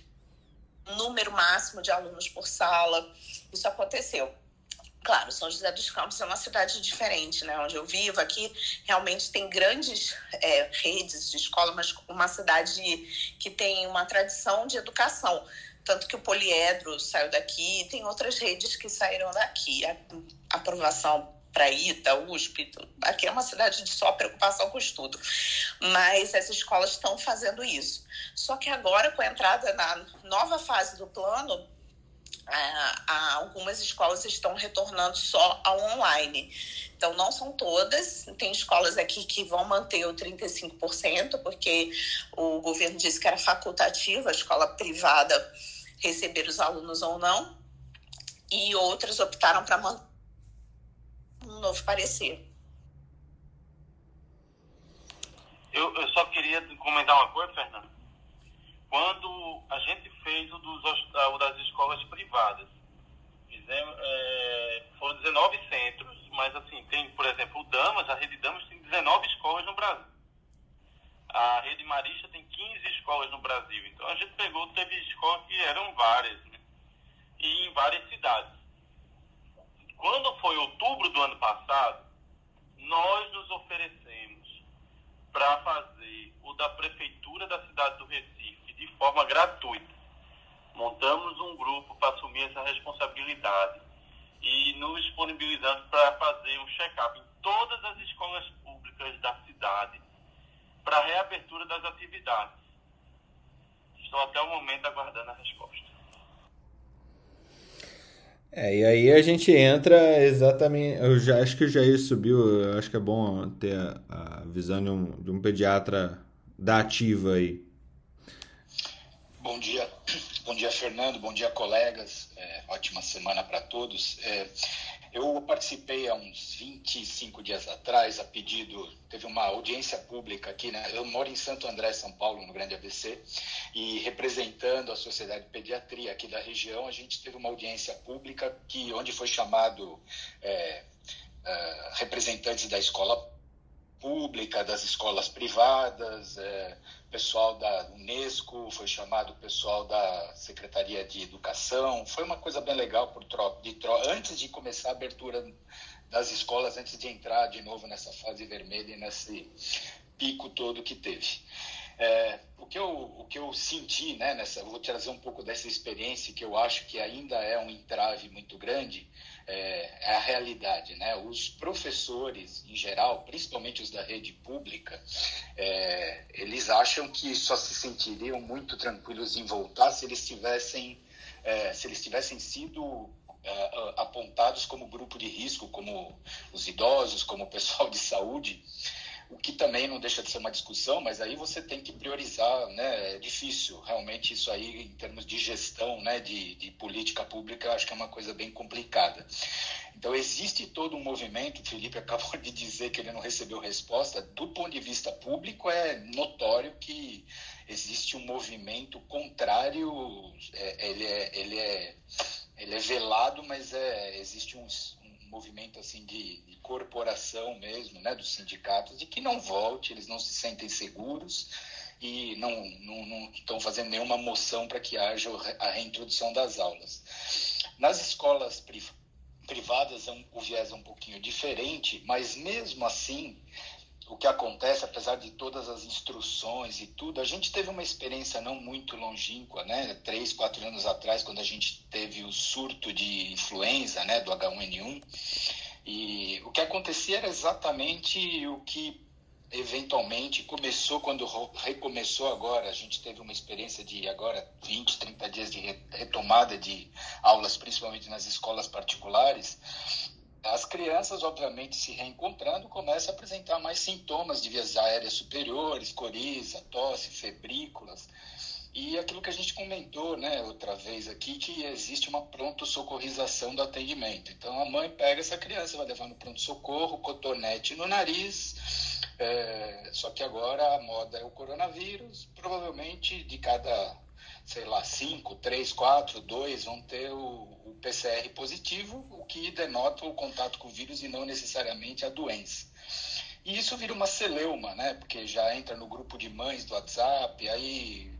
número máximo de alunos por sala. Isso aconteceu. Claro, São José dos Campos é uma cidade diferente, né? Onde eu vivo aqui, realmente tem grandes é, redes de escola, mas uma cidade que tem uma tradição de educação. Tanto que o Poliedro saiu daqui, tem outras redes que saíram daqui. A aprovação para ITA, USP, aqui é uma cidade de só preocupação com estudo. Mas as escolas estão fazendo isso. Só que agora, com a entrada na nova fase do plano, algumas escolas estão retornando só ao online. Então, não são todas. Tem escolas aqui que vão manter o 35%, porque o governo disse que era facultativo a escola privada receber os alunos ou não. E outras optaram para manter novo parecer. Eu, eu só queria comentar uma coisa, Fernando quando a gente fez o, dos, o das escolas privadas. Fizemos, é, foram 19 centros, mas assim, tem, por exemplo, o Damas, a Rede Damas tem 19 escolas no Brasil. A Rede Marista tem 15 escolas no Brasil. Então a gente pegou, teve escolas que eram várias, né? e em várias cidades. Quando foi outubro do ano passado, nós nos oferecemos para fazer o da Prefeitura da cidade do Recife de forma gratuita. Montamos um grupo para assumir essa responsabilidade e nos disponibilizamos para fazer um check-up em todas as escolas públicas da cidade para reabertura das atividades. Estou até o momento aguardando a resposta. É, e aí a gente entra exatamente. Eu já acho que o Jair subiu. Eu acho que é bom ter a, a visão de um, de um pediatra da ativa aí. Bom dia, bom dia Fernando, bom dia colegas, é, ótima semana para todos. É, eu participei há uns 25 dias atrás, a pedido, teve uma audiência pública aqui, né? Eu moro em Santo André, São Paulo, no Grande ABC, e representando a Sociedade de Pediatria aqui da região, a gente teve uma audiência pública que, onde foi chamado é, representantes da escola pública, das escolas privadas, é, pessoal da Unesco, foi chamado pessoal da Secretaria de Educação. Foi uma coisa bem legal por tro de tro antes de começar a abertura das escolas, antes de entrar de novo nessa fase vermelha e nesse pico todo que teve. É, o, que eu, o que eu senti, né, nessa, vou trazer um pouco dessa experiência que eu acho que ainda é um entrave muito grande, é, é, a realidade. Né? Os professores, em geral, principalmente os da rede pública, é, eles acham que só se sentiriam muito tranquilos em voltar se eles tivessem, é, se eles tivessem sido é, apontados como grupo de risco, como os idosos, como o pessoal de saúde o que também não deixa de ser uma discussão, mas aí você tem que priorizar, né? É difícil, realmente isso aí em termos de gestão, né? De, de política pública, acho que é uma coisa bem complicada. Então existe todo um movimento, o Felipe acabou de dizer que ele não recebeu resposta, do ponto de vista público é notório que existe um movimento contrário, é, ele, é, ele, é, ele é velado, mas é, existe um, movimento assim de, de, corporação mesmo, né, dos sindicatos, de que não volte, eles não se sentem seguros e não, não, não estão fazendo nenhuma moção para que haja a reintrodução das aulas. Nas escolas privadas é o viés é um pouquinho diferente, mas mesmo assim o que acontece, apesar de todas as instruções e tudo, a gente teve uma experiência não muito longínqua, né? Três, quatro anos atrás, quando a gente teve o surto de influenza, né? Do H1N1. E o que acontecia era exatamente o que eventualmente começou quando recomeçou agora. A gente teve uma experiência de agora 20, 30 dias de retomada de aulas, principalmente nas escolas particulares as crianças, obviamente, se reencontrando, começam a apresentar mais sintomas de vias aéreas superiores, coriza, tosse, febrículas. E aquilo que a gente comentou, né, outra vez aqui, que existe uma pronto-socorrização do atendimento. Então, a mãe pega essa criança, vai levar no pronto-socorro, cotonete no nariz, é, só que agora a moda é o coronavírus, provavelmente de cada sei lá, 5, 3, 4, 2 vão ter o, o, PCR positivo, o que denota o contato com o vírus e não necessariamente a doença. E isso vira uma celeuma, né? Porque já entra no grupo de mães do WhatsApp, aí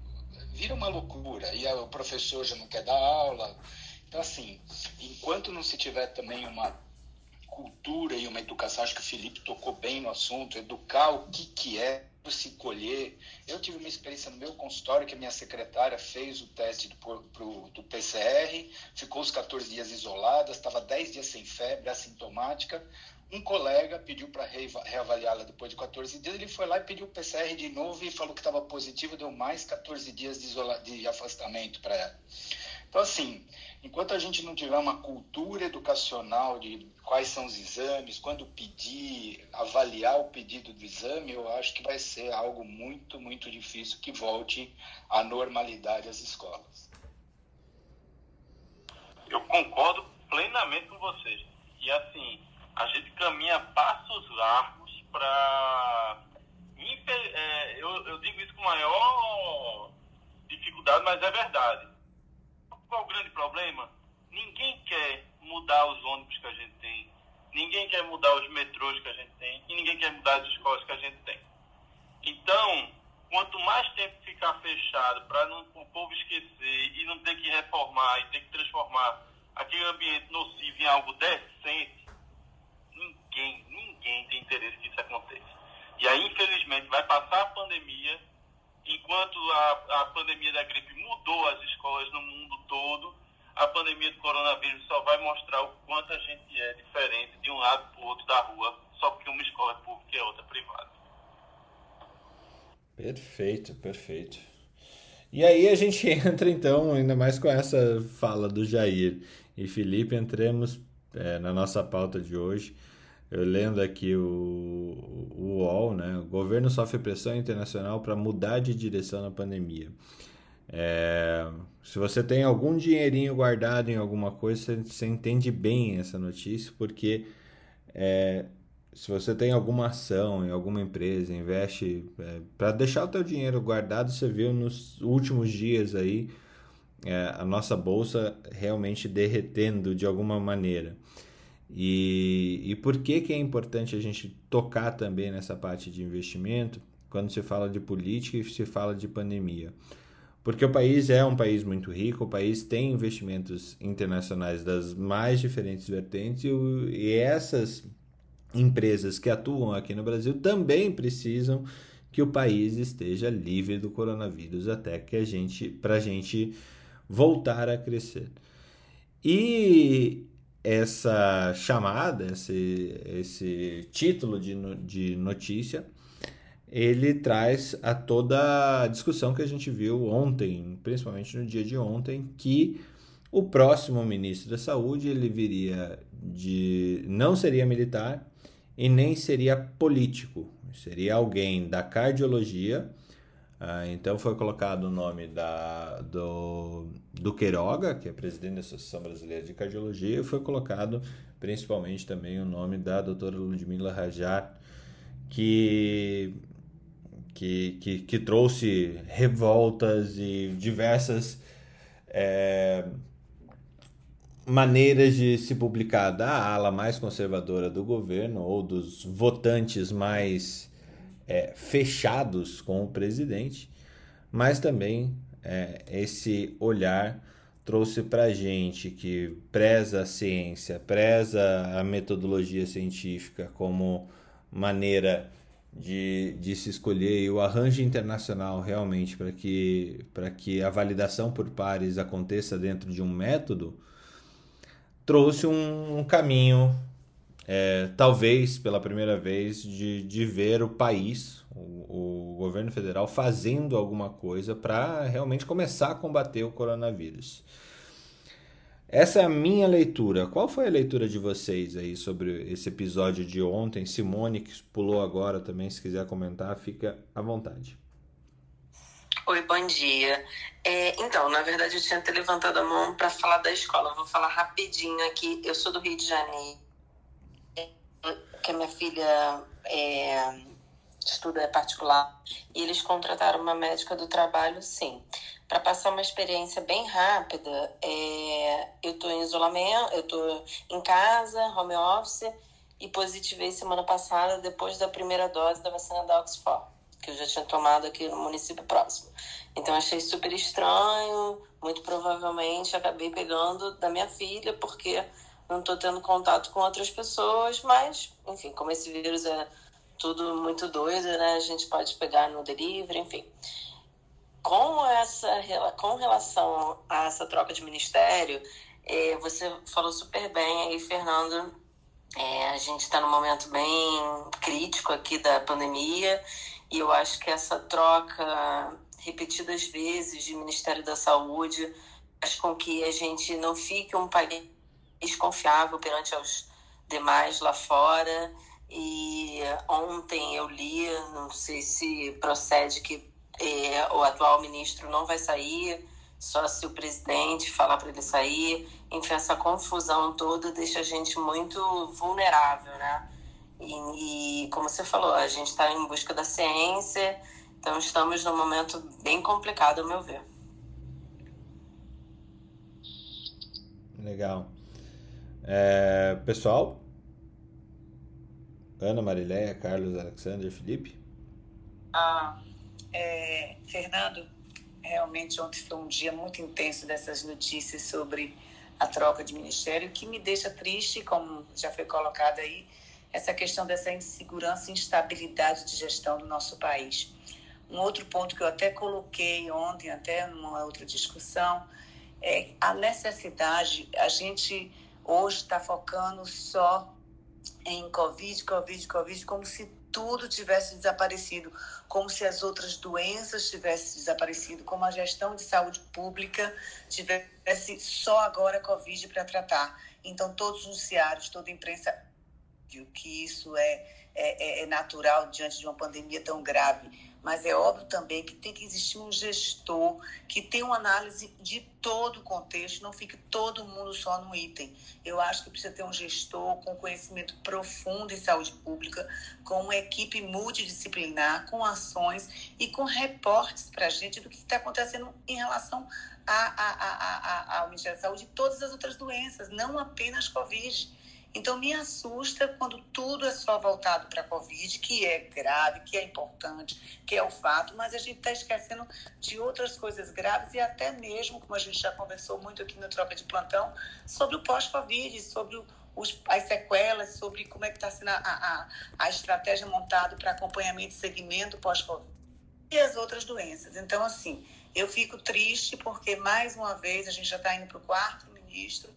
vira uma loucura. E o professor já não quer dar aula. Então, assim, enquanto não se tiver também uma cultura e uma educação, acho que o Felipe tocou bem no assunto, educar o que, que é se colher. Eu tive uma experiência no meu consultório que a minha secretária fez o teste do, pro, do PCR, ficou os 14 dias isolada, estava 10 dias sem febre, assintomática. Um colega pediu para reavaliá-la depois de 14 dias, ele foi lá e pediu o PCR de novo e falou que estava positivo, deu mais 14 dias de, de afastamento para ela. Então, assim, enquanto a gente não tiver uma cultura educacional de quais são os exames, quando pedir, avaliar o pedido do exame, eu acho que vai ser algo muito, muito difícil que volte à normalidade às escolas. Eu concordo plenamente com vocês. E assim, a gente caminha passos largos para. É, eu, eu digo isso com maior dificuldade, mas é verdade. Qual o grande problema? Ninguém quer mudar os ônibus que a gente tem, ninguém quer mudar os metrôs que a gente tem e ninguém quer mudar as escolas que a gente tem. Então, quanto mais tempo ficar fechado para o povo esquecer e não ter que reformar e ter que transformar aquele ambiente nocivo em algo decente, ninguém, ninguém tem interesse que isso aconteça. E aí, infelizmente, vai passar a pandemia, enquanto a, a pandemia da gripe mudou as escolas no mundo todo, a pandemia do coronavírus só vai mostrar o quanto a gente é diferente de um lado para o outro da rua, só porque uma escola é pública e a outra é privada. Perfeito, perfeito. E aí a gente entra então, ainda mais com essa fala do Jair e Felipe, entremos é, na nossa pauta de hoje eu lendo aqui o, o UOL, né? O governo sofre pressão internacional para mudar de direção na pandemia. É, se você tem algum dinheirinho guardado em alguma coisa, você, você entende bem essa notícia, porque é, se você tem alguma ação em alguma empresa, investe é, para deixar o teu dinheiro guardado, você viu nos últimos dias aí é, a nossa bolsa realmente derretendo de alguma maneira. E, e por que, que é importante a gente tocar também nessa parte de investimento quando se fala de política e se fala de pandemia? Porque o país é um país muito rico, o país tem investimentos internacionais das mais diferentes vertentes e, e essas empresas que atuam aqui no Brasil também precisam que o país esteja livre do coronavírus até que a gente para a gente voltar a crescer. E essa chamada, esse, esse título de, de notícia, ele traz a toda a discussão que a gente viu ontem, principalmente no dia de ontem, que o próximo ministro da Saúde ele viria de não seria militar e nem seria político, seria alguém da cardiologia. Ah, então foi colocado o nome da, do, do Queiroga, que é presidente da Associação Brasileira de Cardiologia, e foi colocado principalmente também o nome da doutora Ludmila Rajar, que, que, que, que trouxe revoltas e diversas é, maneiras de se publicar da ala mais conservadora do governo ou dos votantes mais é, fechados com o presidente, mas também é, esse olhar trouxe para gente que preza a ciência, preza a metodologia científica como maneira de, de se escolher e o arranjo internacional realmente para que, que a validação por pares aconteça dentro de um método, trouxe um, um caminho é, talvez pela primeira vez, de, de ver o país, o, o governo federal, fazendo alguma coisa para realmente começar a combater o coronavírus. Essa é a minha leitura. Qual foi a leitura de vocês aí sobre esse episódio de ontem? Simone, que pulou agora também, se quiser comentar, fica à vontade. Oi, bom dia. É, então, na verdade, eu tinha até levantado a mão para falar da escola. Vou falar rapidinho aqui. Eu sou do Rio de Janeiro que a minha filha é, estuda particular, e eles contrataram uma médica do trabalho, sim. Para passar uma experiência bem rápida, é, eu estou em isolamento, eu estou em casa, home office, e positivei semana passada depois da primeira dose da vacina da Oxford, que eu já tinha tomado aqui no município próximo. Então achei super estranho, muito provavelmente acabei pegando da minha filha, porque não estou tendo contato com outras pessoas, mas, enfim, como esse vírus é tudo muito doido, né? A gente pode pegar no delivery, enfim. Com, essa, com relação a essa troca de ministério, é, você falou super bem aí, Fernando. É, a gente está num momento bem crítico aqui da pandemia e eu acho que essa troca repetidas vezes de Ministério da Saúde faz com que a gente não fique um país confiável perante os demais lá fora. E ontem eu li, não sei se procede que é, o atual ministro não vai sair, só se o presidente falar para ele sair. Enfim, essa confusão toda deixa a gente muito vulnerável, né? E, e como você falou, a gente está em busca da ciência, então estamos num momento bem complicado, ao meu ver. Legal. É, pessoal, Ana, Marileia, Carlos, Alexander, Felipe? Ah, é, Fernando, realmente ontem foi um dia muito intenso dessas notícias sobre a troca de ministério, que me deixa triste, como já foi colocado aí, essa questão dessa insegurança e instabilidade de gestão do nosso país. Um outro ponto que eu até coloquei ontem, até numa outra discussão, é a necessidade, a gente hoje está focando só em Covid, Covid, Covid, como se tudo tivesse desaparecido, como se as outras doenças tivessem desaparecido, como a gestão de saúde pública tivesse só agora Covid para tratar. Então, todos os noticiários, toda a imprensa viu que isso é, é, é natural diante de uma pandemia tão grave mas é óbvio também que tem que existir um gestor que tenha uma análise de todo o contexto, não fique todo mundo só no item. Eu acho que precisa ter um gestor com conhecimento profundo em saúde pública, com uma equipe multidisciplinar, com ações e com reportes para a gente do que está acontecendo em relação a, a, a, ao Ministério da Saúde e todas as outras doenças, não apenas Covid. Então, me assusta quando tudo é só voltado para a Covid, que é grave, que é importante, que é o fato, mas a gente está esquecendo de outras coisas graves e até mesmo, como a gente já conversou muito aqui no Troca de Plantão, sobre o pós-Covid, sobre os, as sequelas, sobre como é que está sendo a, a, a estratégia montada para acompanhamento e segmento pós-Covid e as outras doenças. Então, assim, eu fico triste porque, mais uma vez, a gente já está indo para o quarto ministro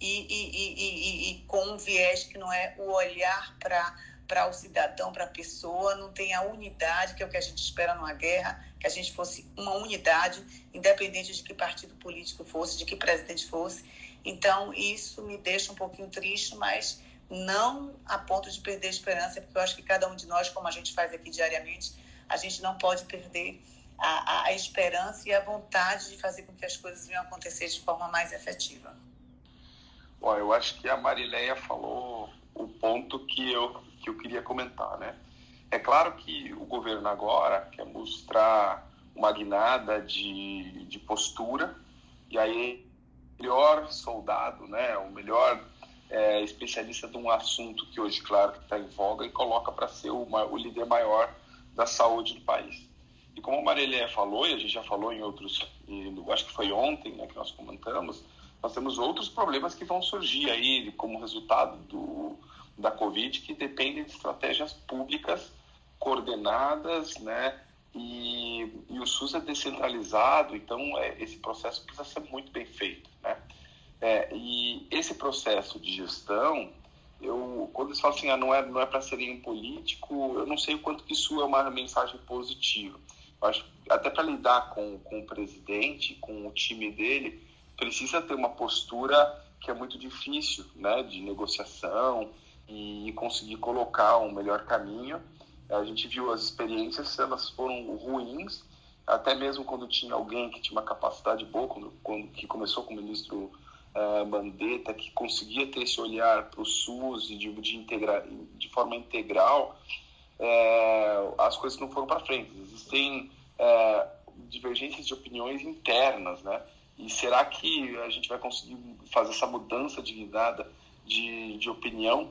e, e, e, e, com um viés que não é o olhar para o cidadão, para a pessoa, não tem a unidade, que é o que a gente espera numa guerra, que a gente fosse uma unidade, independente de que partido político fosse, de que presidente fosse. Então, isso me deixa um pouquinho triste, mas não a ponto de perder a esperança, porque eu acho que cada um de nós, como a gente faz aqui diariamente, a gente não pode perder a, a esperança e a vontade de fazer com que as coisas venham acontecer de forma mais efetiva. Bom, eu acho que a Marileia falou o ponto que eu, que eu queria comentar, né? É claro que o governo agora quer mostrar uma guinada de, de postura, e aí o melhor soldado, né, o melhor é, especialista de um assunto que hoje, claro, está em voga, e coloca para ser o, o líder maior da saúde do país. E como a Marileia falou, e a gente já falou em outros, acho que foi ontem né, que nós comentamos, nós temos outros problemas que vão surgir aí como resultado do, da Covid, que dependem de estratégias públicas coordenadas, né? E, e o SUS é descentralizado, então é, esse processo precisa ser muito bem feito, né? É, e esse processo de gestão, eu, quando eles falam assim, ah, não é, não é para ser um político, eu não sei o quanto que isso é uma mensagem positiva. Acho, até para lidar com, com o presidente, com o time dele, precisa ter uma postura que é muito difícil, né, de negociação e conseguir colocar um melhor caminho. A gente viu as experiências, elas foram ruins, até mesmo quando tinha alguém que tinha uma capacidade boa, quando, quando que começou com o ministro uh, Mandetta, que conseguia ter esse olhar para o SUS e de, de, integra, de forma integral, é, as coisas não foram para frente. Existem é, divergências de opiniões internas, né? E será que a gente vai conseguir fazer essa mudança de guinada de, de opinião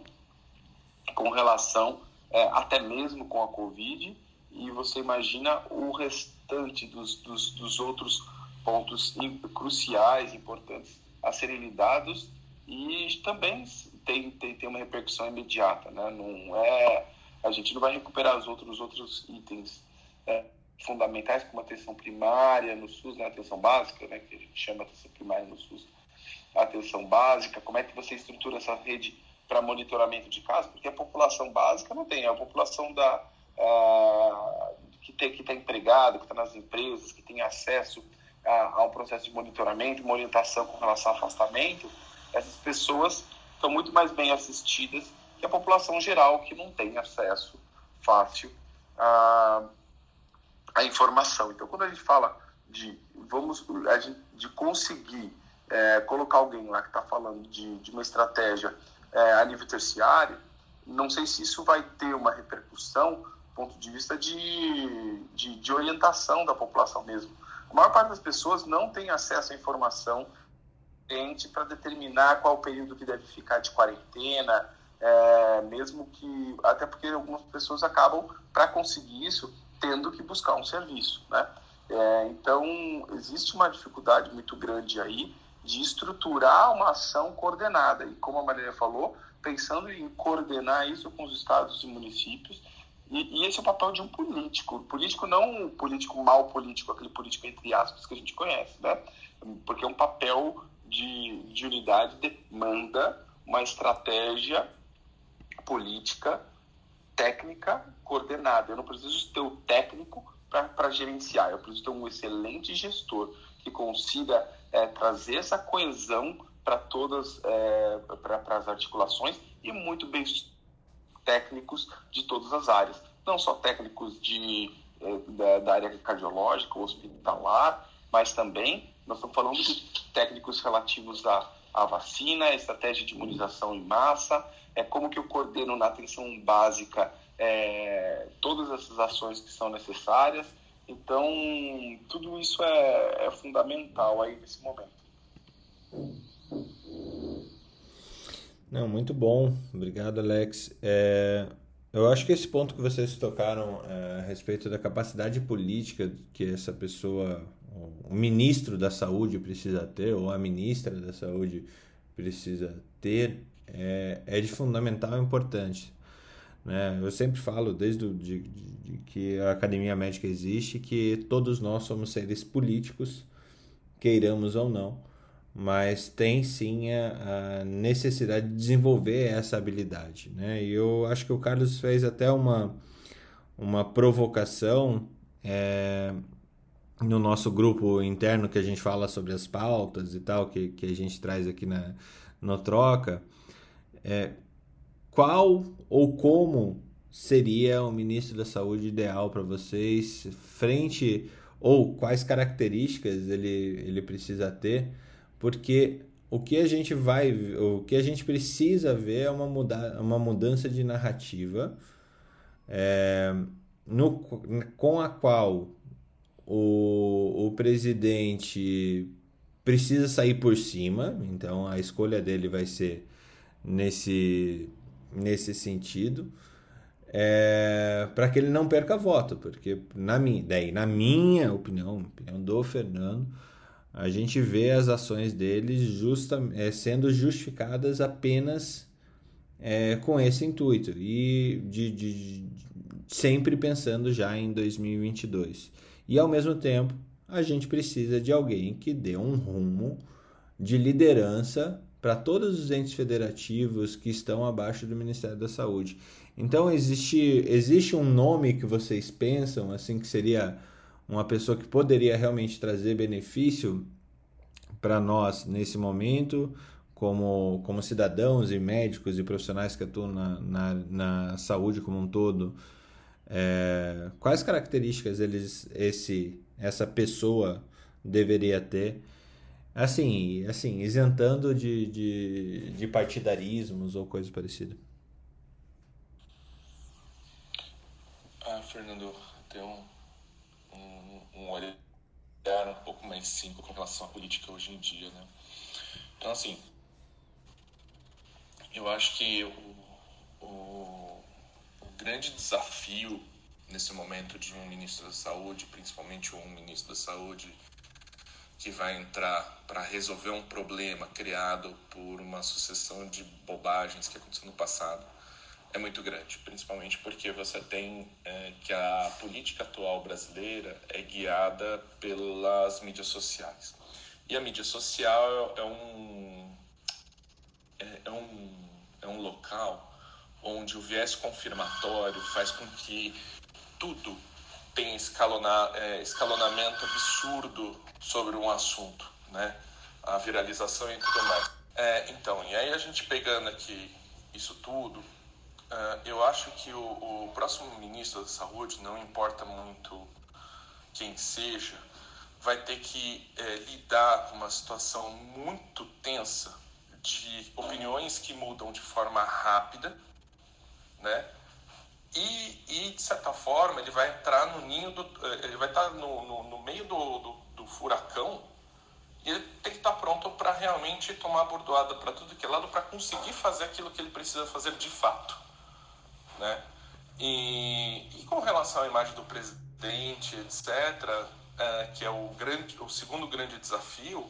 com relação é, até mesmo com a Covid, e você imagina o restante dos, dos, dos outros pontos cruciais, importantes a serem lidados e também tem, tem, tem uma repercussão imediata, né? Não é, a gente não vai recuperar os outros, os outros itens é, fundamentais, como atenção primária no SUS, né? atenção básica, né? que a gente chama atenção primária no SUS, atenção básica, como é que você estrutura essa rede para monitoramento de casos, porque a população básica não tem, é a população da, a, que está que tá empregada, que está nas empresas, que tem acesso a, a, um processo de monitoramento, uma orientação com relação ao afastamento, essas pessoas estão muito mais bem assistidas que a população geral que não tem acesso fácil a, a informação. Então, quando a gente fala de vamos de conseguir é, colocar alguém lá que está falando de, de uma estratégia é, a nível terciário, não sei se isso vai ter uma repercussão do ponto de vista de, de, de orientação da população mesmo. A maior parte das pessoas não tem acesso à informação para determinar qual o período que deve ficar de quarentena, é, mesmo que até porque algumas pessoas acabam para conseguir isso tendo que buscar um serviço, né? É, então existe uma dificuldade muito grande aí de estruturar uma ação coordenada. E como a Maria falou, pensando em coordenar isso com os estados e municípios. E, e esse é o papel de um político. Político não um político mal político, aquele político entre aspas que a gente conhece, né? Porque é um papel de, de unidade demanda uma estratégia política, técnica, coordenada. Eu não preciso ter o técnico para gerenciar, eu preciso ter um excelente gestor que consiga é, trazer essa coesão para todas é, para as articulações e muito bem técnicos de todas as áreas, não só técnicos de, é, da, da, área cardiológica, hospitalar, mas também nós estamos falando de técnicos relativos à, à vacina, estratégia de imunização em massa, é como que eu coordeno na atenção básica é, todas essas ações que são necessárias então, tudo isso é, é fundamental aí nesse momento. Não, muito bom. Obrigado, Alex. É, eu acho que esse ponto que vocês tocaram é, a respeito da capacidade política que essa pessoa, o ministro da saúde precisa ter, ou a ministra da saúde precisa ter, é, é de fundamental importância. Né? Eu sempre falo, desde de, de, de que a academia médica existe, que todos nós somos seres políticos, queiramos ou não, mas tem sim a, a, necessidade de desenvolver essa habilidade. Né? E eu acho que o Carlos fez até uma, uma provocação é, no nosso grupo interno que a gente fala sobre as pautas e tal, que, que a gente traz aqui na, no Troca. É, qual ou como seria o ministro da Saúde ideal para vocês, frente ou quais características ele, ele precisa ter, porque o que a gente vai, o que a gente precisa ver é uma, muda, uma mudança de narrativa é, no, com a qual o, o presidente precisa sair por cima, então a escolha dele vai ser nesse nesse sentido, é, para que ele não perca voto, porque na minha, daí, na minha opinião, opinião do Fernando, a gente vê as ações dele justa, é, sendo justificadas apenas é, com esse intuito e de, de, de, sempre pensando já em 2022. E ao mesmo tempo, a gente precisa de alguém que dê um rumo de liderança para todos os entes federativos que estão abaixo do Ministério da Saúde. Então existe, existe um nome que vocês pensam assim que seria uma pessoa que poderia realmente trazer benefício para nós nesse momento, como, como cidadãos e médicos e profissionais que atuam na, na, na saúde como um todo. É, quais características eles, esse, essa pessoa deveria ter? Assim, assim isentando de, de, de partidarismos ou coisa parecida. Ah, Fernando, tem um, um, um olhar um pouco mais simples com relação à política hoje em dia, né? Então, assim, eu acho que o, o grande desafio nesse momento de um ministro da Saúde, principalmente um ministro da Saúde que vai entrar para resolver um problema criado por uma sucessão de bobagens que aconteceu no passado, é muito grande, principalmente porque você tem é, que a política atual brasileira é guiada pelas mídias sociais. E a mídia social é um, é, é um, é um local onde o viés confirmatório faz com que tudo tenha escalona, é, escalonamento absurdo sobre um assunto, né? A viralização e tudo mais. É, então, e aí a gente pegando aqui isso tudo, uh, eu acho que o, o, próximo ministro da Saúde, não importa muito quem seja, vai ter que é, lidar com uma situação muito tensa de opiniões que mudam de forma rápida, né? E, e de certa forma ele vai entrar no ninho do, eh, ele vai estar no, no, no meio do, do, furacão e ele tem que estar pronto para realmente tomar bordoada para tudo que é lado para conseguir fazer aquilo que ele precisa fazer de fato, né? E, e com relação à imagem do presidente, etc., é, que é o grande, o segundo grande desafio,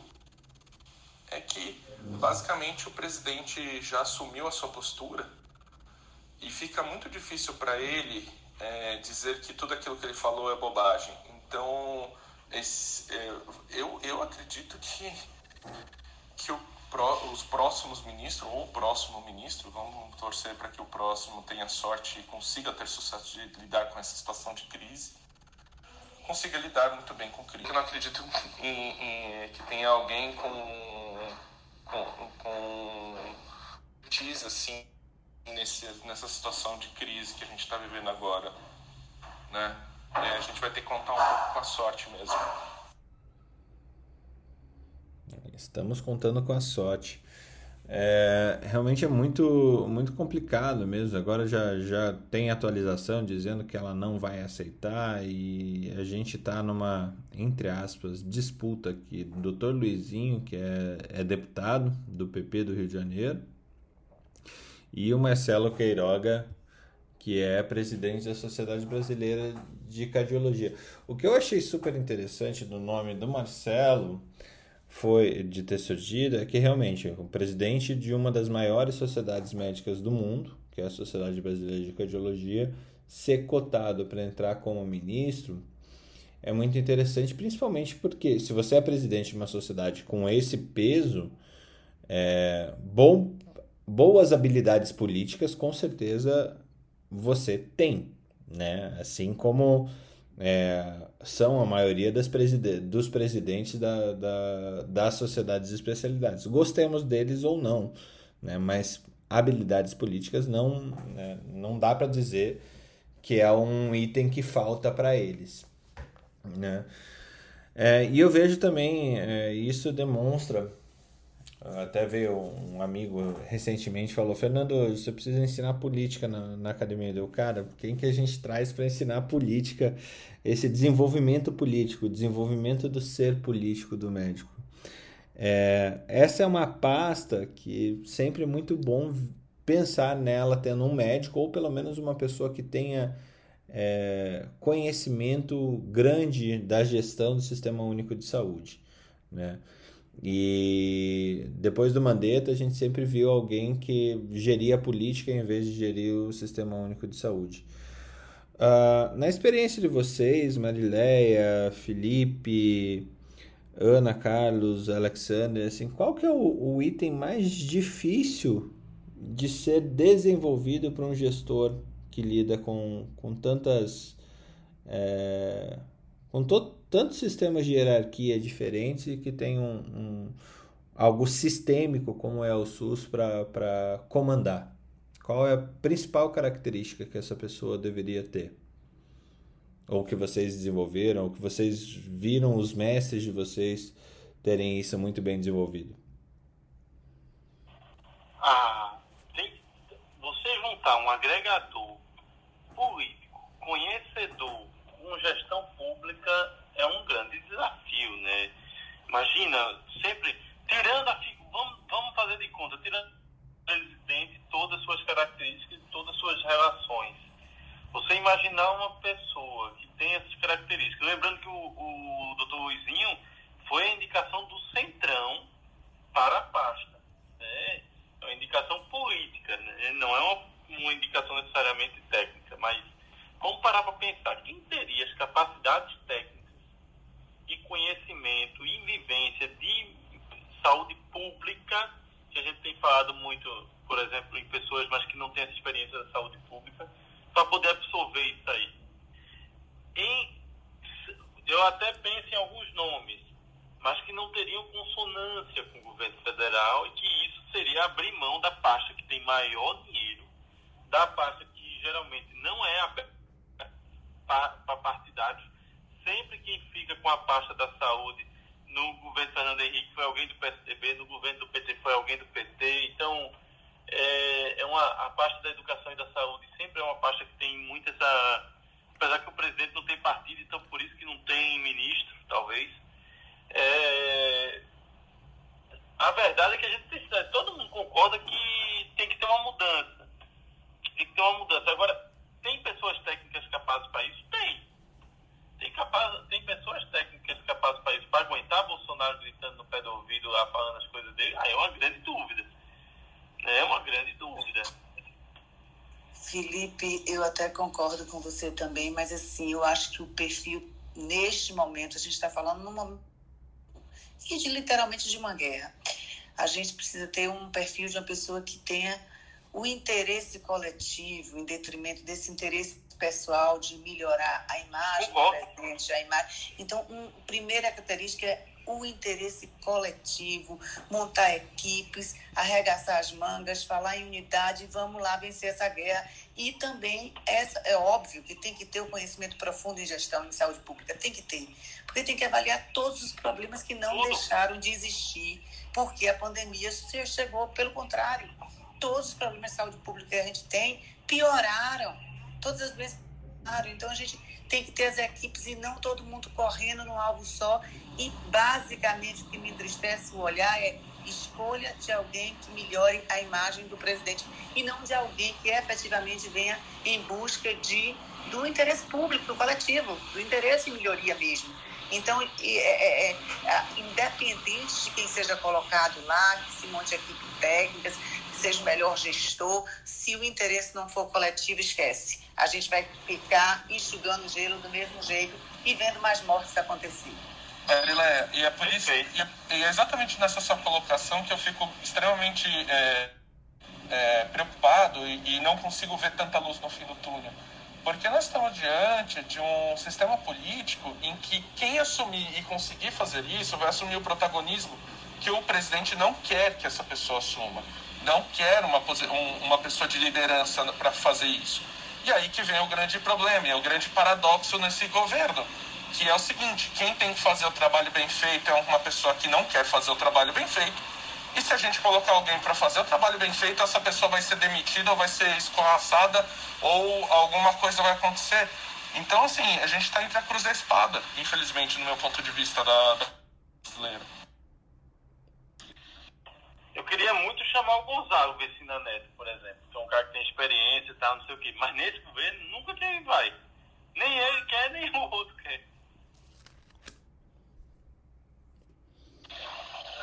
é que basicamente o presidente já assumiu a sua postura e fica muito difícil para ele é, dizer que tudo aquilo que ele falou é bobagem. Então, esse, é, eu, eu acredito que, que o, os próximos ministros, ou o próximo ministro, vamos torcer para que o próximo tenha sorte e consiga ter sucesso de lidar com essa situação de crise, consiga lidar muito bem com crise. Eu não acredito em, em que tenha alguém com, com, com assim nesse, nessa situação de crise que a gente está vivendo agora. Né? É, a gente vai ter que contar um pouco com a sorte mesmo. Estamos contando com a sorte. É, realmente é muito, muito complicado mesmo. Agora já, já tem atualização dizendo que ela não vai aceitar e a gente está numa, entre aspas, disputa aqui. Doutor Luizinho, que é, é deputado do PP do Rio de Janeiro, e o Marcelo Queiroga, que é presidente da Sociedade Brasileira de Cardiologia. O que eu achei super interessante do nome do Marcelo foi de ter surgido é que realmente o presidente de uma das maiores sociedades médicas do mundo, que é a Sociedade Brasileira de Cardiologia, ser cotado para entrar como ministro é muito interessante, principalmente porque se você é presidente de uma sociedade com esse peso, é bom boas habilidades políticas, com certeza você tem, né? Assim como é, são a maioria das preside dos presidentes da, da, das sociedades de especialidades. Gostemos deles ou não, né? Mas habilidades políticas não, né? não dá para dizer que é um item que falta para eles, né? É, e eu vejo também, é, isso demonstra até veio um amigo recentemente falou: Fernando, você precisa ensinar política na, na academia. Deu, cara, quem que a gente traz para ensinar política, esse desenvolvimento político, desenvolvimento do ser político do médico? É, essa é uma pasta que sempre é muito bom pensar nela tendo um médico ou pelo menos uma pessoa que tenha é, conhecimento grande da gestão do Sistema Único de Saúde. Né? E depois do Mandetta, a gente sempre viu alguém que geria a política em vez de gerir o Sistema Único de Saúde. Uh, na experiência de vocês, Marileia, Felipe, Ana, Carlos, Alexander, assim, qual que é o, o item mais difícil de ser desenvolvido para um gestor que lida com, com tantas... É, com to, tantos sistemas de hierarquia diferentes e que tem um, um algo sistêmico como é o SUS para comandar? Qual é a principal característica que essa pessoa deveria ter? Ou que vocês desenvolveram, ou que vocês viram os mestres de vocês terem isso muito bem desenvolvido? imaginar uma pessoa que tem essas características. Lembrando que o, o doutor Luizinho foi a indicação do Centrão para a pasta. Né? É uma indicação política, né? não é uma, uma indicação necessariamente técnica, mas vamos parar para pensar. Quem teria as capacidades técnicas e conhecimento e vivência de saúde pública, que a gente tem falado muito, por exemplo, em pessoas mas que não têm essa experiência da saúde pública, para poder absorver isso aí. Em, eu até penso em alguns nomes, mas que não teriam consonância com o governo federal e que isso seria abrir mão da pasta que tem maior dinheiro, da pasta que geralmente não é aberta para partidários. Sempre quem fica com a pasta da saúde no governo Fernando Henrique foi alguém do PSDB, no governo do PT foi alguém do PT. Então, é, é uma, a pasta da educação e da saúde sempre é uma pasta que tem muito essa. Apesar que o presidente não tem partido, então por isso que não tem ministro, talvez. É, a verdade é que a gente precisa, todo mundo concorda que tem que ter uma mudança. Tem que ter uma mudança. Agora, tem pessoas técnicas capazes para isso? Tem. Tem, capaz, tem pessoas técnicas capazes para isso, para aguentar Bolsonaro gritando no pé do ouvido lá, falando as coisas dele? Aí é uma grande dúvida. É uma grande dúvida. Felipe, eu até concordo com você também, mas assim, eu acho que o perfil, neste momento, a gente está falando num momento e de literalmente de uma guerra. A gente precisa ter um perfil de uma pessoa que tenha o interesse coletivo em detrimento desse interesse pessoal de melhorar a imagem do presidente, a imagem. Então, uma primeira característica é o interesse coletivo, montar equipes, arregaçar as mangas, falar em unidade, vamos lá vencer essa guerra. E também, essa, é óbvio que tem que ter o conhecimento profundo em gestão em saúde pública, tem que ter, porque tem que avaliar todos os problemas que não deixaram de existir, porque a pandemia chegou, pelo contrário, todos os problemas de saúde pública que a gente tem pioraram, todas as vezes pioraram. Então, a gente tem que ter as equipes e não todo mundo correndo num alvo só. E, basicamente, o que me entristece o olhar é escolha de alguém que melhore a imagem do presidente e não de alguém que efetivamente venha em busca de do interesse público, do coletivo, do interesse em melhoria mesmo. Então, é, é, é, independente de quem seja colocado lá, que se monte equipe técnica, seja o melhor gestor, se o interesse não for coletivo, esquece. A gente vai ficar enxugando gelo do mesmo jeito e vendo mais mortes acontecer. Marilé, e é por isso, é, e é exatamente nessa sua colocação que eu fico extremamente é, é, preocupado e, e, não consigo ver tanta luz no fim do túnel. Porque nós estamos diante de um sistema político em que quem assumir e conseguir fazer isso vai assumir o protagonismo que o presidente não quer que essa pessoa assuma. Não quer uma, uma pessoa de liderança para fazer isso. E aí que vem o grande problema, é o grande paradoxo nesse governo que é o seguinte: quem tem que fazer o trabalho bem feito é uma pessoa que não quer fazer o trabalho bem feito. E se a gente colocar alguém para fazer o trabalho bem feito, essa pessoa vai ser demitida ou vai ser escorraçada ou alguma coisa vai acontecer. Então, assim, a gente está entre a cruz e a espada, infelizmente, no meu ponto de vista da, da brasileira. Eu queria muito chamar o Gonzalo Vecina Neto, por exemplo, que é um cara que tem experiência e tal, não sei o quê. Mas nesse governo, nunca quem vai. Nem ele quer, nem o outro quer.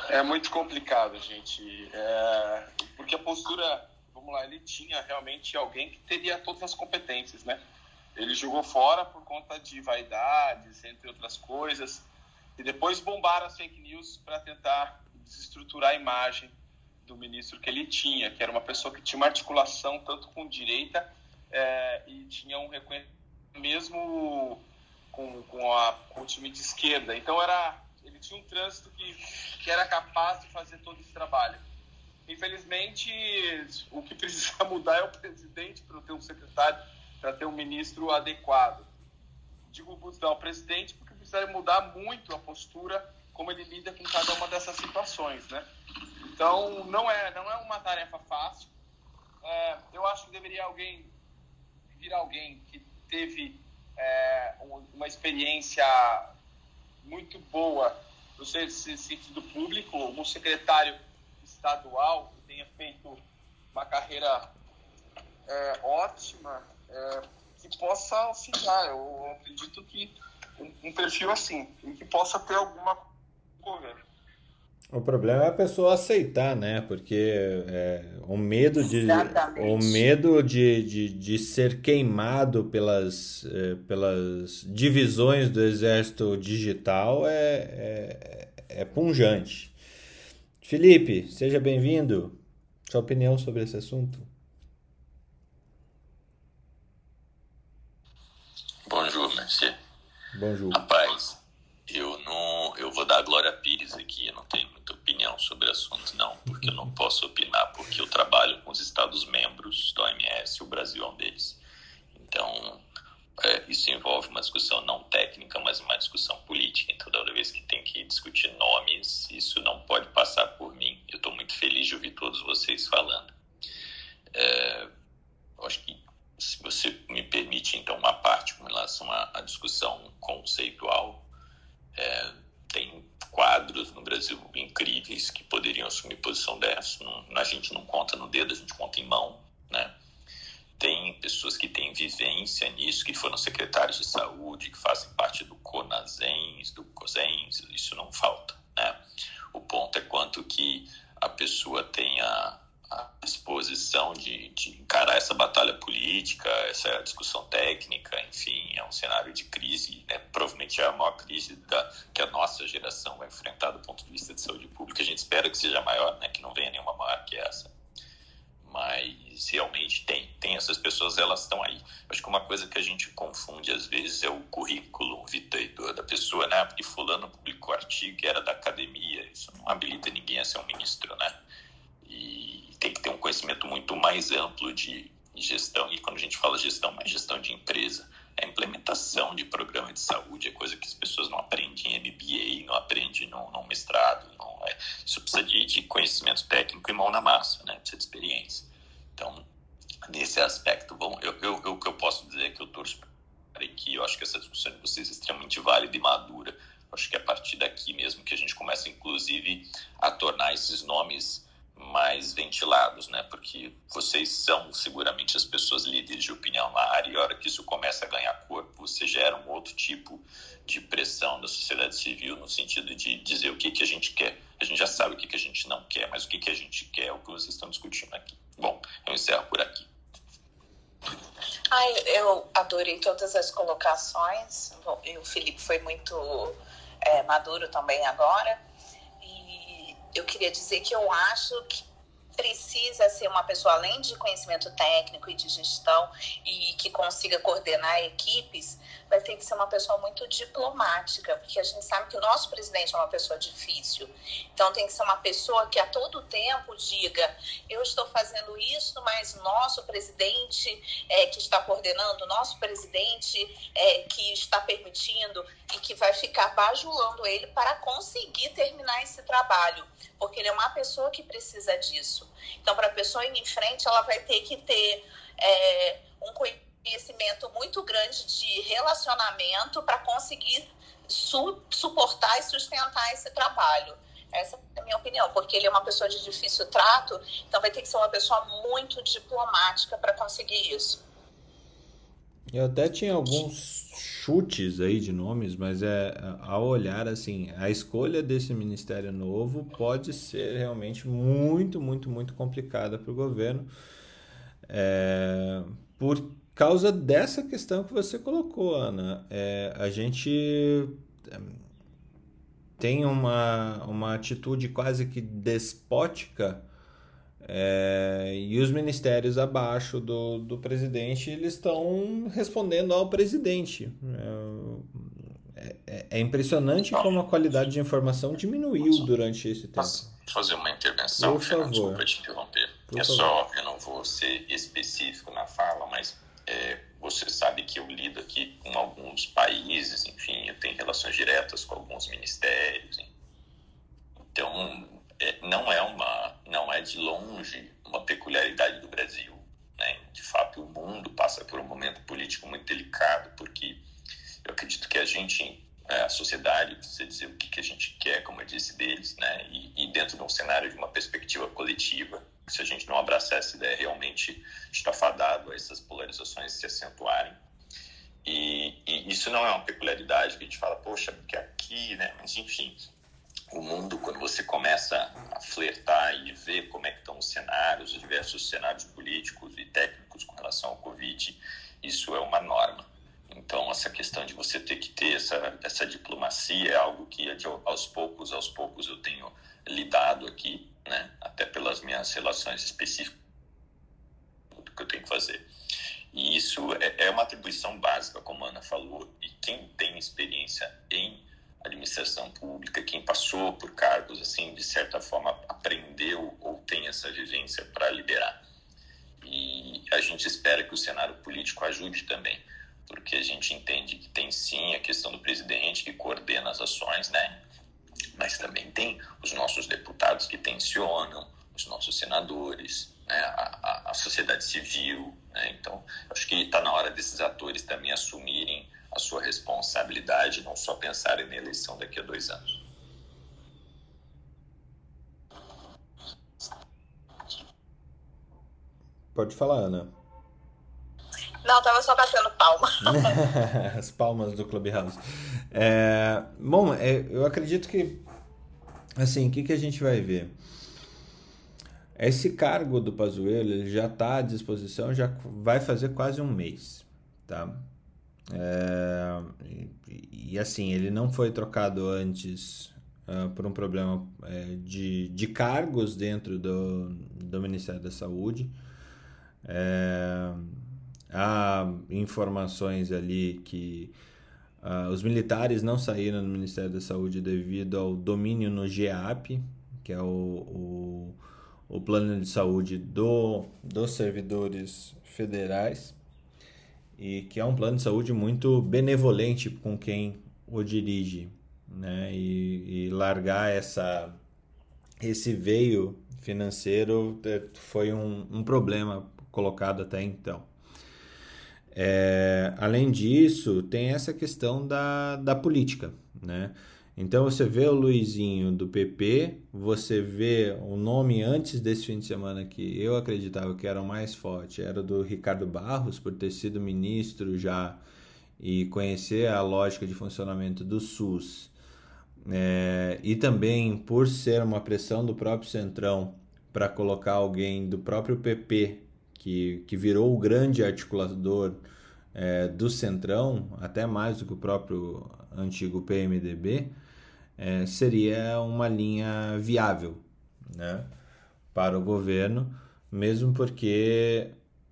É muito complicado, gente. É... Porque a postura, vamos lá, ele tinha realmente alguém que teria todas as competências, né? Ele jogou fora por conta de vaidades, entre outras coisas, e depois bombaram as fake news para tentar desestruturar a imagem do ministro que ele tinha, que era uma pessoa que tinha uma articulação tanto com direita é, e tinha um reconhecimento mesmo com, com, a, com o time de esquerda. Então era ele tinha um trânsito que, que era capaz de fazer todo esse trabalho. Infelizmente, o que precisa mudar é o presidente para ter um secretário, para ter um ministro adequado. Digo mudar o presidente porque precisa mudar muito a postura como ele lida com cada uma dessas situações, né? Então, não é, não é uma tarefa fácil. É, eu acho que deveria alguém vir alguém que teve é, uma experiência muito boa no sentido público, um secretário estadual que tenha feito uma carreira é, ótima, é, que possa auxiliar. Eu acredito que um, um perfil assim, em que possa ter alguma governo. O problema é a pessoa aceitar, né? Porque é, o medo de o medo de, de, de ser queimado pelas, é, pelas divisões do exército digital é, é, é punjante. Felipe, seja bem-vindo. Sua opinião sobre esse assunto? Bonjour, monsieur. Bonjour. Rapaz, eu não, eu vou dar a Glória Pires aqui, eu não tenho muita opinião sobre o assunto não, porque eu não posso opinar, porque eu trabalho com os estados membros da OMS, o Brasil é um deles. Então, é, isso envolve uma discussão não técnica, mas uma discussão política. Então, toda vez que tem que discutir nomes, isso não pode passar por mim. Eu estou muito feliz de ouvir todos vocês falando. Eu adorei todas as colocações. o Felipe foi muito é, maduro também agora eu queria dizer que eu acho que precisa ser uma pessoa, além de conhecimento técnico e de gestão, e que consiga coordenar equipes, vai ter que ser uma pessoa muito diplomática, porque a gente sabe que o nosso presidente é uma pessoa difícil. Então, tem que ser uma pessoa que a todo tempo diga: eu estou fazendo isso, mas nosso presidente é, que está coordenando, nosso presidente é, que está permitindo e que vai ficar bajulando ele para conseguir terminar esse trabalho, porque ele é uma pessoa que precisa disso. Então, para a pessoa ir em frente, ela vai ter que ter é, um conhecimento muito grande de relacionamento para conseguir su suportar e sustentar esse trabalho. Essa é a minha opinião, porque ele é uma pessoa de difícil trato, então vai ter que ser uma pessoa muito diplomática para conseguir isso. Eu até tinha alguns chutes aí de nomes, mas é ao olhar assim, a escolha desse ministério novo pode ser realmente muito, muito, muito complicada para o governo, é, por causa dessa questão que você colocou, Ana. É, a gente é, tem uma, uma atitude quase que despótica é, e os ministérios abaixo do, do presidente eles estão respondendo ao presidente. É, é, é impressionante como a qualidade de informação diminuiu durante esse tempo. Posso fazer uma intervenção? Por favor. Desculpa te interromper. Por é favor. só, eu não vou ser específico na fala, mas é, você sabe que eu lido aqui com alguns países, enfim, eu tenho relações diretas com alguns ministérios. Então, é, não é uma, não é de longe uma peculiaridade do Brasil. Né? De fato, o mundo passa por um momento político muito delicado, porque eu acredito que a gente, é, a sociedade, precisa dizer o que, que a gente quer, como eu disse deles, né? E, e, dentro de um cenário de uma perspectiva coletiva, se a gente não abraçar essa ideia, realmente está fadado a essas polarizações se acentuarem. E, e, isso não é uma peculiaridade que a gente fala, poxa, porque aqui, né? Mas enfim, o mundo, quando você começa a flertar e ver como é que estão os cenários, os diversos cenários políticos e técnicos com relação ao Covid, isso é uma norma. Então, essa questão de você ter que ter essa, essa diplomacia é algo que aos poucos, aos poucos eu tenho lidado aqui, né? até pelas minhas relações específicas do que eu tenho que fazer. E isso é, é uma atribuição básica, como a Ana falou, e quem tem experiência em administração pública, quem passou por cargos assim, de certa forma aprendeu ou tem essa vivência para liderar. E a gente espera que o cenário político ajude também, porque a gente entende que tem sim a questão do presidente que coordena as ações, né? Mas também tem os nossos deputados que tensionam, os nossos senadores, né? a, a, sociedade civil. Né? Então, acho que está na hora desses atores também assumirem a sua responsabilidade, não só pensarem na eleição daqui a dois anos. Pode falar, Ana. Não, tava só batendo palma. As palmas do Clubhouse. É, bom, é, eu acredito que, assim, o que, que a gente vai ver? Esse cargo do Pazuello ele já está à disposição, já vai fazer quase um mês, tá? É, e, e, assim, ele não foi trocado antes uh, por um problema é, de, de cargos dentro do, do Ministério da Saúde. É, há informações ali que uh, os militares não saíram do Ministério da Saúde devido ao domínio no GEAP, que é o, o, o plano de saúde do, dos servidores federais e que é um plano de saúde muito benevolente com quem o dirige, né? E, e largar essa esse veio financeiro é, foi um, um problema colocado até então. É, além disso, tem essa questão da, da política, né? Então você vê o Luizinho do PP, você vê o nome antes desse fim de semana que eu acreditava que era o mais forte, era do Ricardo Barros, por ter sido ministro já e conhecer a lógica de funcionamento do SUS. É, e também por ser uma pressão do próprio Centrão para colocar alguém do próprio PP, que, que virou o grande articulador é, do Centrão, até mais do que o próprio antigo PMDB, é, seria uma linha viável né, para o governo, mesmo porque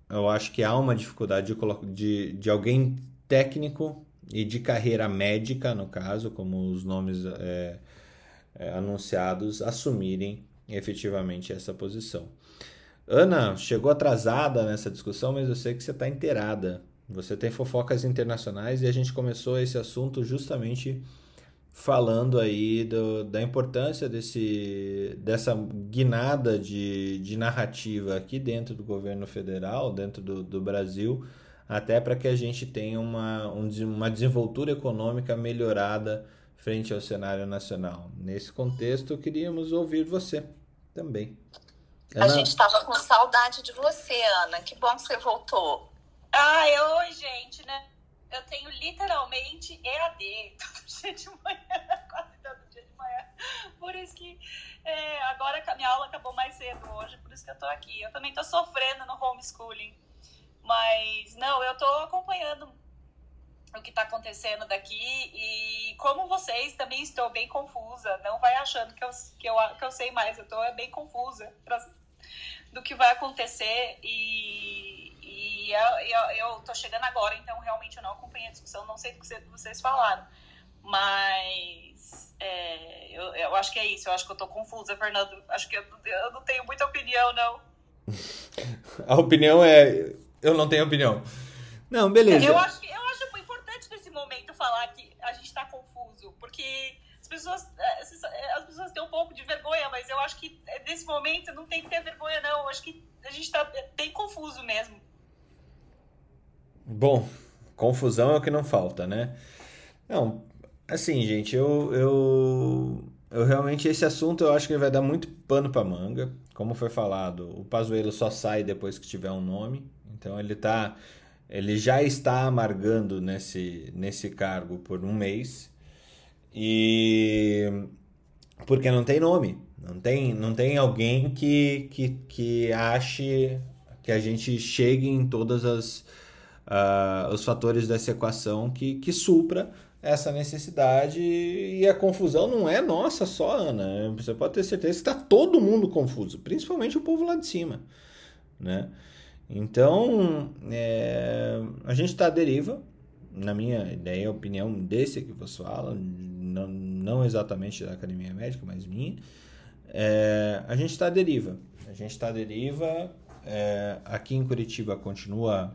eu acho que há uma dificuldade de, de, de alguém técnico e de carreira médica, no caso, como os nomes é, é, anunciados, assumirem efetivamente essa posição. Ana, chegou atrasada nessa discussão, mas eu sei que você está inteirada. Você tem fofocas internacionais e a gente começou esse assunto justamente falando aí do, da importância desse, dessa guinada de, de narrativa aqui dentro do governo federal, dentro do, do Brasil, até para que a gente tenha uma, um, uma desenvoltura econômica melhorada frente ao cenário nacional. Nesse contexto, queríamos ouvir você também. Ana... A gente estava com saudade de você, Ana. Que bom que você voltou. Ai, oi, gente, né? eu tenho literalmente EAD todo dia de manhã, quase todo dia de manhã. Por isso que é, agora a minha aula acabou mais cedo hoje, por isso que eu tô aqui. Eu também tô sofrendo no homeschooling. Mas, não, eu tô acompanhando o que está acontecendo daqui e como vocês também estou bem confusa. Não vai achando que eu, que eu, que eu sei mais, eu estou é bem confusa pra, do que vai acontecer e e eu, eu, eu tô chegando agora, então realmente eu não acompanhei a discussão, não sei do que vocês falaram. Mas é, eu, eu acho que é isso, eu acho que eu tô confusa, Fernando. Acho que eu, eu não tenho muita opinião, não. a opinião é. Eu não tenho opinião. Não, beleza. Eu acho, que, eu momento falar que a gente tá confuso, porque as pessoas, é, é, as pessoas têm um pouco de vergonha, mas eu acho que nesse momento não tem que ter vergonha, não. Eu acho que a gente tá bem confuso mesmo. Bom, confusão é o que não falta, né? Não, assim, gente, eu, eu, eu realmente esse assunto eu acho que vai dar muito pano para manga. Como foi falado, o Pazuello só sai depois que tiver um nome. Então ele tá ele já está amargando nesse nesse cargo por um mês. E porque não tem nome, não tem não tem alguém que que, que ache que a gente chegue em todas as uh, os fatores dessa equação que, que supra essa necessidade e a confusão não é nossa só, Ana. Você pode ter certeza que está todo mundo confuso, principalmente o povo lá de cima, né? Então, é, a gente está à deriva, na minha ideia, opinião desse que você fala, não, não exatamente da Academia Médica, mas minha, é, a gente está à deriva. A gente está à deriva. É, aqui em Curitiba continua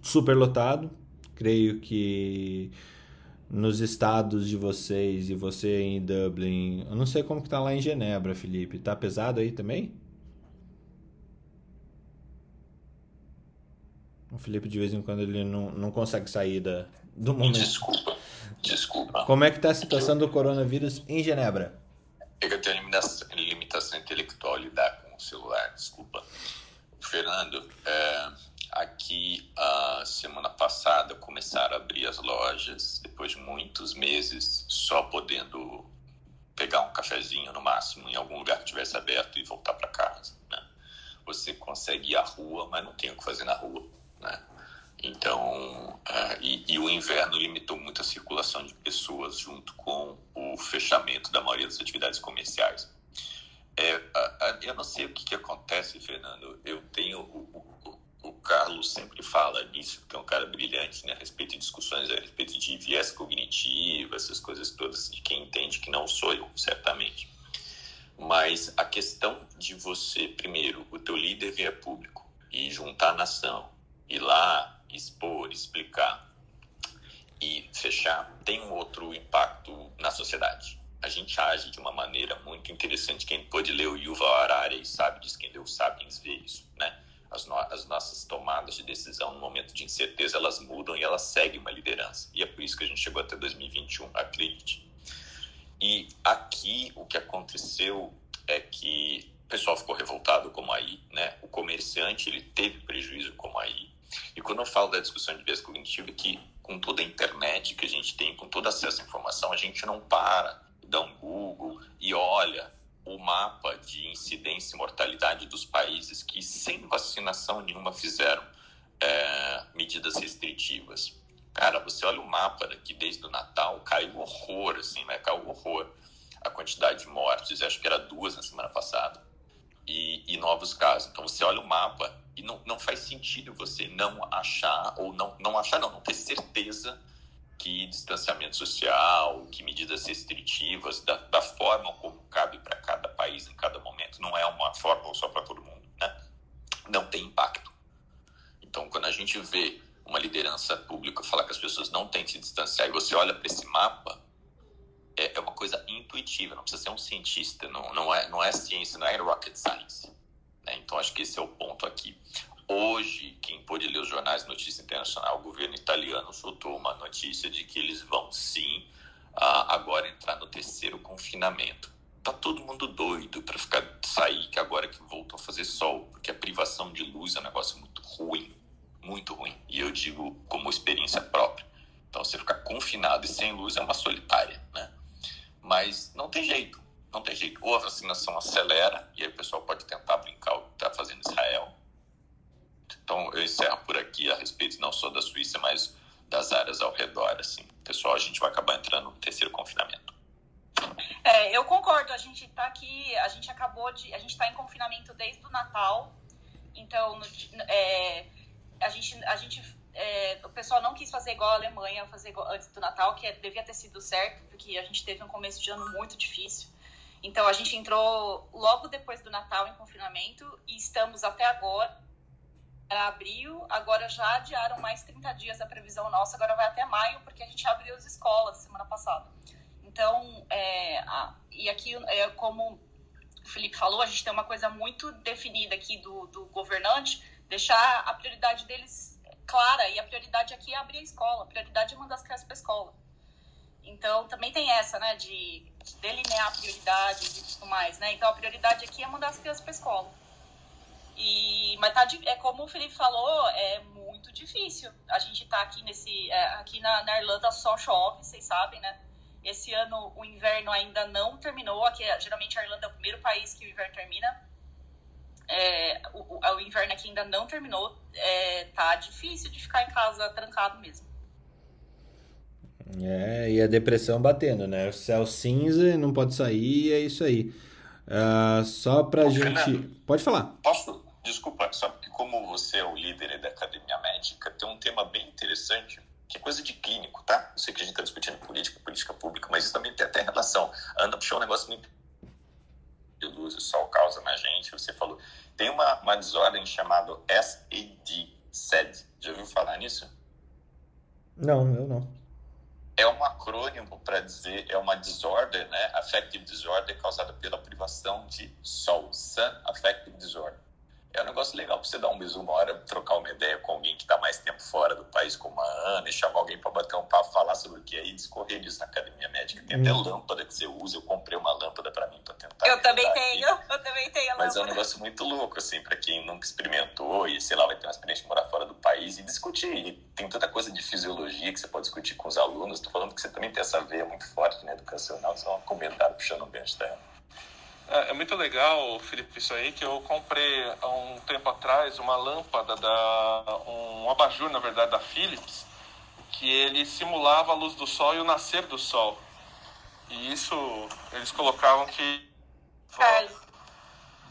super lotado. Creio que nos estados de vocês e você em Dublin, eu não sei como que tá lá em Genebra, Felipe. Tá pesado aí também? O Felipe de vez em quando ele não, não consegue sair da, do momento. Desculpa, desculpa. Como é que tá a situação do coronavírus em Genebra? Eu tenho limitação, limitação intelectual lidar com o celular, desculpa. Fernando, é, Aqui, a semana passada, começaram a abrir as lojas, depois de muitos meses só podendo pegar um cafezinho no máximo em algum lugar que tivesse aberto e voltar para casa. Né? Você consegue ir à rua, mas não tem o que fazer na rua. Né? Então, uh, e, e, o inverno limitou muito a circulação de pessoas junto com o fechamento da maioria das atividades comerciais. É, uh, uh, eu não sei o que, que acontece, Fernando. Eu tenho o, o Carlos sempre fala nisso, que é um cara brilhante né, a respeito de discussões a respeito de viés cognitivo, essas coisas todas, de quem entende que não sou eu, certamente. Mas a questão de você, primeiro, o teu líder vir público e juntar a nação, ir lá, expor, explicar e fechar, tem um outro impacto na sociedade. A gente age de uma maneira muito interessante. Quem pode ler o Yuval Harari e sabe disso, quem deu Sapiens vê isso, né? as, no, as nossas tomadas de decisão no momento de incerteza elas mudam e elas seguem uma liderança. E é por isso que a gente chegou até 2021, acredite. E aqui o que aconteceu é que o pessoal ficou revoltado como aí, né? O comerciante ele teve prejuízo como aí. E quando eu falo da discussão de viés cognitivo, é que com toda a internet que a gente tem, com todo acesso à informação, a gente não para, dá um Google e olha o mapa de incidência e mortalidade dos países que, sem vacinação nenhuma, fizeram é, medidas restritivas. Cara, você olha o mapa daqui desde o Natal, caiu horror, assim, né? Caiu horror a quantidade de mortes, acho que era duas na semana passada, e, e novos casos. Então você olha o mapa e não, não faz sentido você não achar, ou não, não achar, não, não ter certeza que distanciamento social, que medidas restritivas, da, da forma como cabe para cada país em cada momento, não é uma fórmula só para todo mundo, né? Não tem impacto. Então, quando a gente vê uma liderança pública falar que as pessoas não têm que se distanciar e você olha para esse mapa, é, é, uma coisa intuitiva, não precisa ser um cientista, não, não, é, não é ciência, não é rocket science. Né? Então, acho que esse é o ponto aqui. Hoje, quem pôde ler os jornais notícia internacional, o governo italiano soltou uma notícia de que eles vão sim agora entrar no terceiro confinamento. Tá todo mundo doido para ficar sair que agora que voltou a fazer sol, porque a privação de luz é um negócio muito ruim, muito ruim. E eu digo como experiência própria. Então, você ficar confinado e sem luz é uma solitária, né? Mas não tem jeito, não tem jeito. Ou a vacinação acelera, e aí o pessoal pode tentar brincar o que está fazendo Israel, então, eu encerro por aqui a respeito não só da Suíça, mas das áreas ao redor. Assim, pessoal, a gente vai acabar entrando no terceiro confinamento. É, eu concordo. A gente está aqui, a gente acabou de, a gente está em confinamento desde o Natal. Então, no, é, a gente, a gente, é, o pessoal não quis fazer igual a Alemanha, fazer igual, antes do Natal, que devia ter sido certo, porque a gente teve um começo de ano muito difícil. Então, a gente entrou logo depois do Natal em confinamento e estamos até agora era abril, agora já adiaram mais 30 dias a previsão nossa, agora vai até maio, porque a gente abriu as escolas semana passada. Então, é, a, e aqui, é, como o Felipe falou, a gente tem uma coisa muito definida aqui do, do governante, deixar a prioridade deles clara, e a prioridade aqui é abrir a escola, a prioridade é mandar as crianças para a escola. Então, também tem essa, né, de, de delinear prioridades e tudo mais, né? Então, a prioridade aqui é mandar as crianças para escola. E, mas tá, é como o Felipe falou, é muito difícil. A gente tá aqui nesse. É, aqui na, na, Irlanda só chove, vocês sabem, né? Esse ano o inverno ainda não terminou. Aqui, geralmente a Irlanda é o primeiro país que o inverno termina. é, o, o, inverno aqui ainda não terminou, é, tá difícil de ficar em casa trancado mesmo. É, e a depressão batendo, né? O céu cinza, não pode sair, é isso aí. Uh, só pra Ô, gente. Fernando, pode falar. Posso? Desculpa, só porque como você é o líder da Academia Médica, tem um tema bem interessante, que é coisa de clínico, tá? Eu sei que a gente está discutindo política, política pública, mas isso também tem até relação. A Ana puxou um negócio muito de luz, o sol causa na gente, você falou. Tem uma, uma desordem chamada SAD, SED. Já ouviu falar nisso? Não, eu não é um acrônimo para dizer, é uma disorder, né? Affective disorder causada pela privação de sol, Sun Affective Disorder é um negócio legal para você dar um bisu uma hora, trocar uma ideia com alguém que está mais tempo fora do país, como a Ana, e chamar alguém para bater um papo, falar sobre o que é e discorrer disso na academia médica. Tem hum. até lâmpada que você usa, eu comprei uma lâmpada para mim para tentar. Eu também tenho, aqui. eu também tenho a Mas é um negócio muito louco, assim, para quem nunca experimentou e, sei lá, vai ter uma experiência de morar fora do país e discutir. E tem tanta coisa de fisiologia que você pode discutir com os alunos. Estou falando que você também tem essa veia muito forte na educacional, só um comentário puxando o gancho da Ana. É, é, muito legal, Felipe, isso aí, que eu comprei há um tempo atrás uma lâmpada, da, um abajur, na verdade, da Philips, que ele simulava a luz do sol e o nascer do sol. E isso, eles colocavam que... Carlos,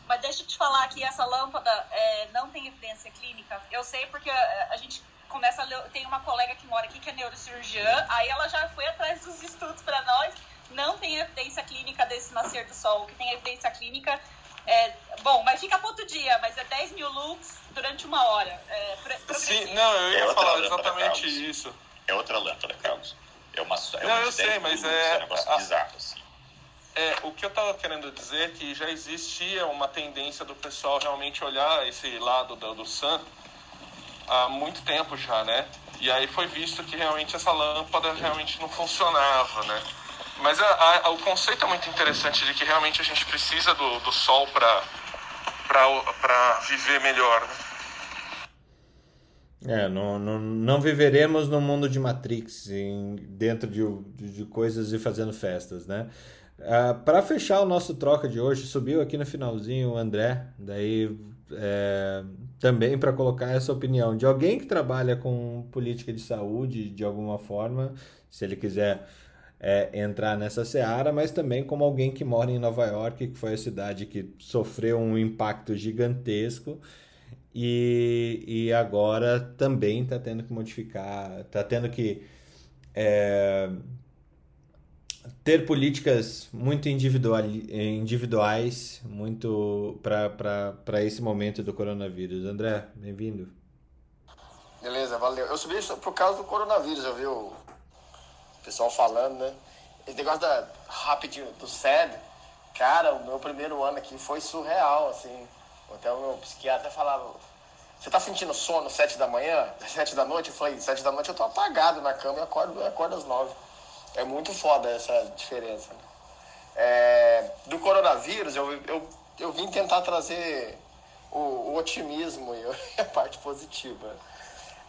mas deixa eu te falar que essa lâmpada é, não tem evidência clínica. Eu sei porque a, a gente começa a ler, tem uma colega que mora aqui que é neurocirurgiã, aí ela já foi atrás dos estudos para nós não tem evidência clínica desse nascer do sol. O que tem evidência clínica é. Bom, mas fica ponto dia, mas é 10 mil lux durante uma hora. É, Sim, não, eu ia é falar exatamente Carlos. isso. É outra lâmpada, Carlos. É uma é Não, eu sei, mas é. É um negócio bizarro, assim. É, o que eu estava querendo dizer é que já existia uma tendência do pessoal realmente olhar esse lado do, do Sun há muito tempo já, né? E aí foi visto que realmente essa lâmpada realmente não funcionava, né? Mas a, a, o conceito é muito interessante de que realmente a gente precisa do, do sol para viver melhor. Né? É, não, não, não viveremos no mundo de Matrix, em, dentro de, de, de coisas e fazendo festas, né? Uh, para fechar o nosso troca de hoje, subiu aqui no finalzinho o André, daí é, também para colocar essa opinião de alguém que trabalha com política de saúde de alguma forma, se ele quiser é, entrar nessa seara, mas também como alguém que mora em Nova York, que foi a cidade que sofreu um impacto gigantesco e, e agora também está tendo que modificar, está tendo que é, ter políticas muito individuais muito para esse momento do coronavírus. André, bem-vindo. Beleza, valeu. Eu subi por causa do coronavírus, eu vi o pessoal falando, né? Esse negócio da rapidinho do SED, cara, o meu primeiro ano aqui foi surreal, assim. Até o meu psiquiatra falava, você tá sentindo sono sete da manhã, sete da noite? Eu falei, sete da noite eu tô apagado na cama e acordo, acordo às nove. É muito foda essa diferença. Né? É, do coronavírus, eu, eu, eu vim tentar trazer o, o otimismo e a parte positiva.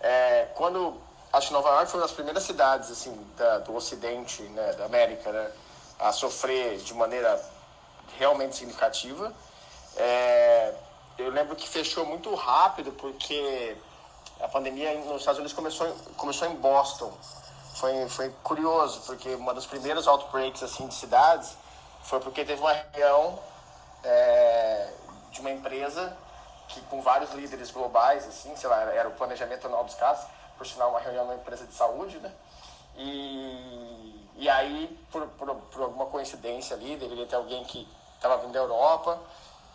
É, quando acho que Nova York foi uma das primeiras cidades assim da, do Ocidente, né, da América, né, a sofrer de maneira realmente significativa. É, eu lembro que fechou muito rápido porque a pandemia nos Estados Unidos começou começou em Boston. Foi foi curioso porque uma das primeiras outbreaks assim de cidades foi porque teve uma reunião é, de uma empresa que com vários líderes globais assim, sei lá, era o planejamento anual dos casos por sinal, uma reunião na empresa de saúde, né? E, e aí, por, por, por alguma coincidência ali, deveria ter alguém que estava vindo da Europa,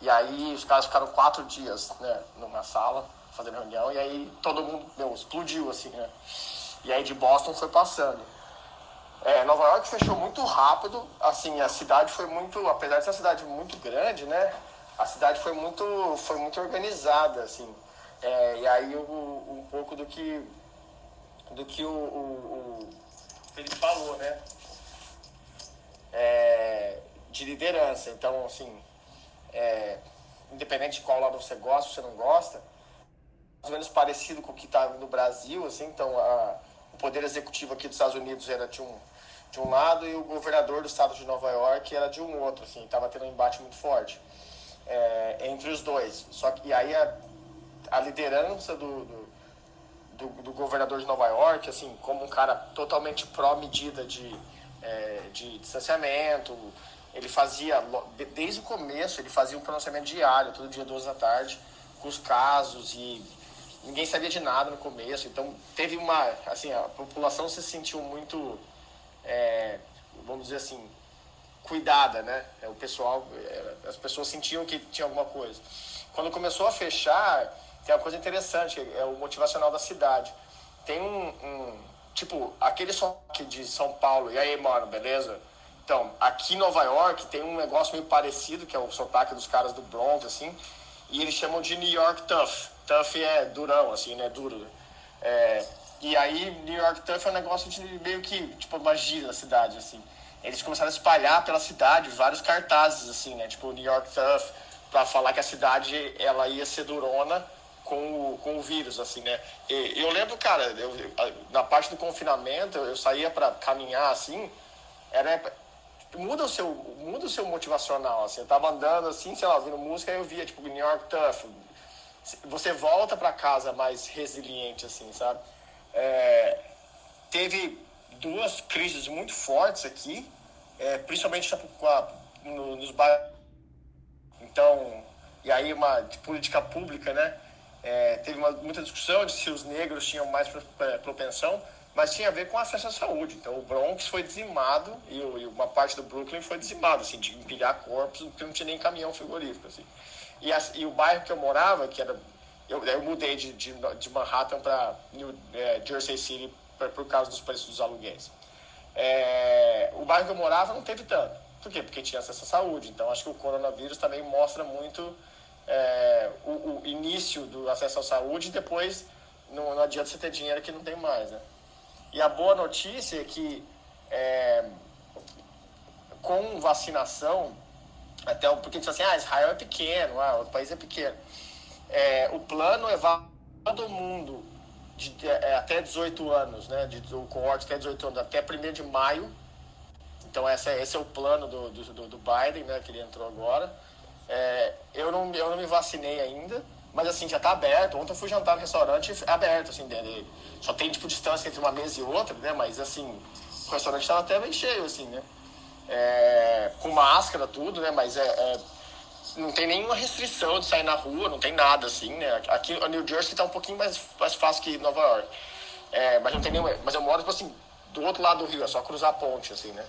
e aí os caras ficaram quatro dias, né, numa sala, fazendo reunião, e aí todo mundo, meu, explodiu, assim, né? E aí de Boston foi passando. É, Nova York fechou muito rápido, assim, a cidade foi muito, apesar de ser uma cidade muito grande, né? A cidade foi muito, foi muito organizada, assim. É, e aí o, um pouco do que do que o, o, o ele falou, né? É, de liderança. Então, assim, é, independente de qual lado você gosta, você não gosta, mais ou menos parecido com o que está no Brasil, assim, então a, o poder executivo aqui dos Estados Unidos era de um, de um lado e o governador do estado de Nova York era de um outro, assim, estava tendo um embate muito forte. é, entre os dois. Só que aí a, a liderança do, do, do, do, governador de Nova York, assim, como um cara totalmente pró-medida de, é, de distanciamento, ele fazia, desde o começo, ele fazia um pronunciamento diário, todo dia, duas da tarde, com os casos e ninguém sabia de nada no começo. Então, teve uma, assim, a população se sentiu muito, é, vamos dizer assim, cuidada, né? É, o pessoal, é, as pessoas sentiam que tinha alguma coisa. Quando começou a fechar, tem uma coisa interessante, é o motivacional da cidade. Tem um, um tipo, aquele sotaque de São Paulo, e aí, mano, beleza? Então, aqui em Nova York tem um negócio meio parecido, que é o sotaque dos caras do Bronx, assim, e eles chamam de New York Tough. Tough é durão, assim, né? Duro. É, e aí, New York Tough é um negócio de meio que, tipo, magia na cidade, assim. Eles começaram a espalhar pela cidade vários cartazes, assim, né? Tipo, New York Tough, pra falar que a cidade, ela ia ser durona com o, com o vírus, assim, né? E, eu lembro, cara, eu, na parte do confinamento, eu saía para caminhar, assim, era muda o seu muda o seu motivacional assim eu tava andando assim sei lá ouvindo música aí eu via tipo New York Tough você volta para casa mais resiliente assim sabe? É, teve duas crises muito fortes aqui é, principalmente no, nos bairros. Então e aí uma política pública né é, teve uma, muita discussão de se os negros tinham mais propensão mas tinha a ver com acesso à saúde. Então o Bronx foi dizimado e, uma parte do Brooklyn foi dizimado, assim, de empilhar corpos, porque não tinha nem caminhão frigorífico, assim. E, e o bairro que eu morava, que era... Eu, eu mudei de, de, de Manhattan para é, Jersey City pra, por causa dos preços dos aluguéis. É, o bairro que eu morava não teve tanto. Por quê? Porque tinha acesso à saúde. Então acho que o coronavírus também mostra muito é, o, o, início do acesso à saúde e depois não, não adianta você ter dinheiro que não tem mais, né? E a boa notícia é que é, com vacinação, até porque diz assim, ah, Israel é pequeno, ah, o país é pequeno. É, o plano é todo mundo de, é, até 18 anos, né, de, o coorte até 18 anos, até 1 de maio. Então essa, esse é o plano do, do, do Biden, né, que ele entrou agora. É, eu, não, eu não me vacinei ainda, mas assim, já tá aberto. Ontem eu fui jantar no restaurante aberto, assim, dele. Só tem, tipo, distância entre uma mesa e outra, né? Mas assim, o restaurante tava até bem cheio, assim, né? É, com máscara, tudo, né? Mas é, é, não tem nenhuma restrição de sair na rua, não tem nada, assim, né? Aqui, a New Jersey tá um pouquinho mais, mais fácil que Nova York. É, mas não tem nenhuma. Mas eu moro, tipo assim, do outro lado do rio, é só cruzar a ponte, assim, né?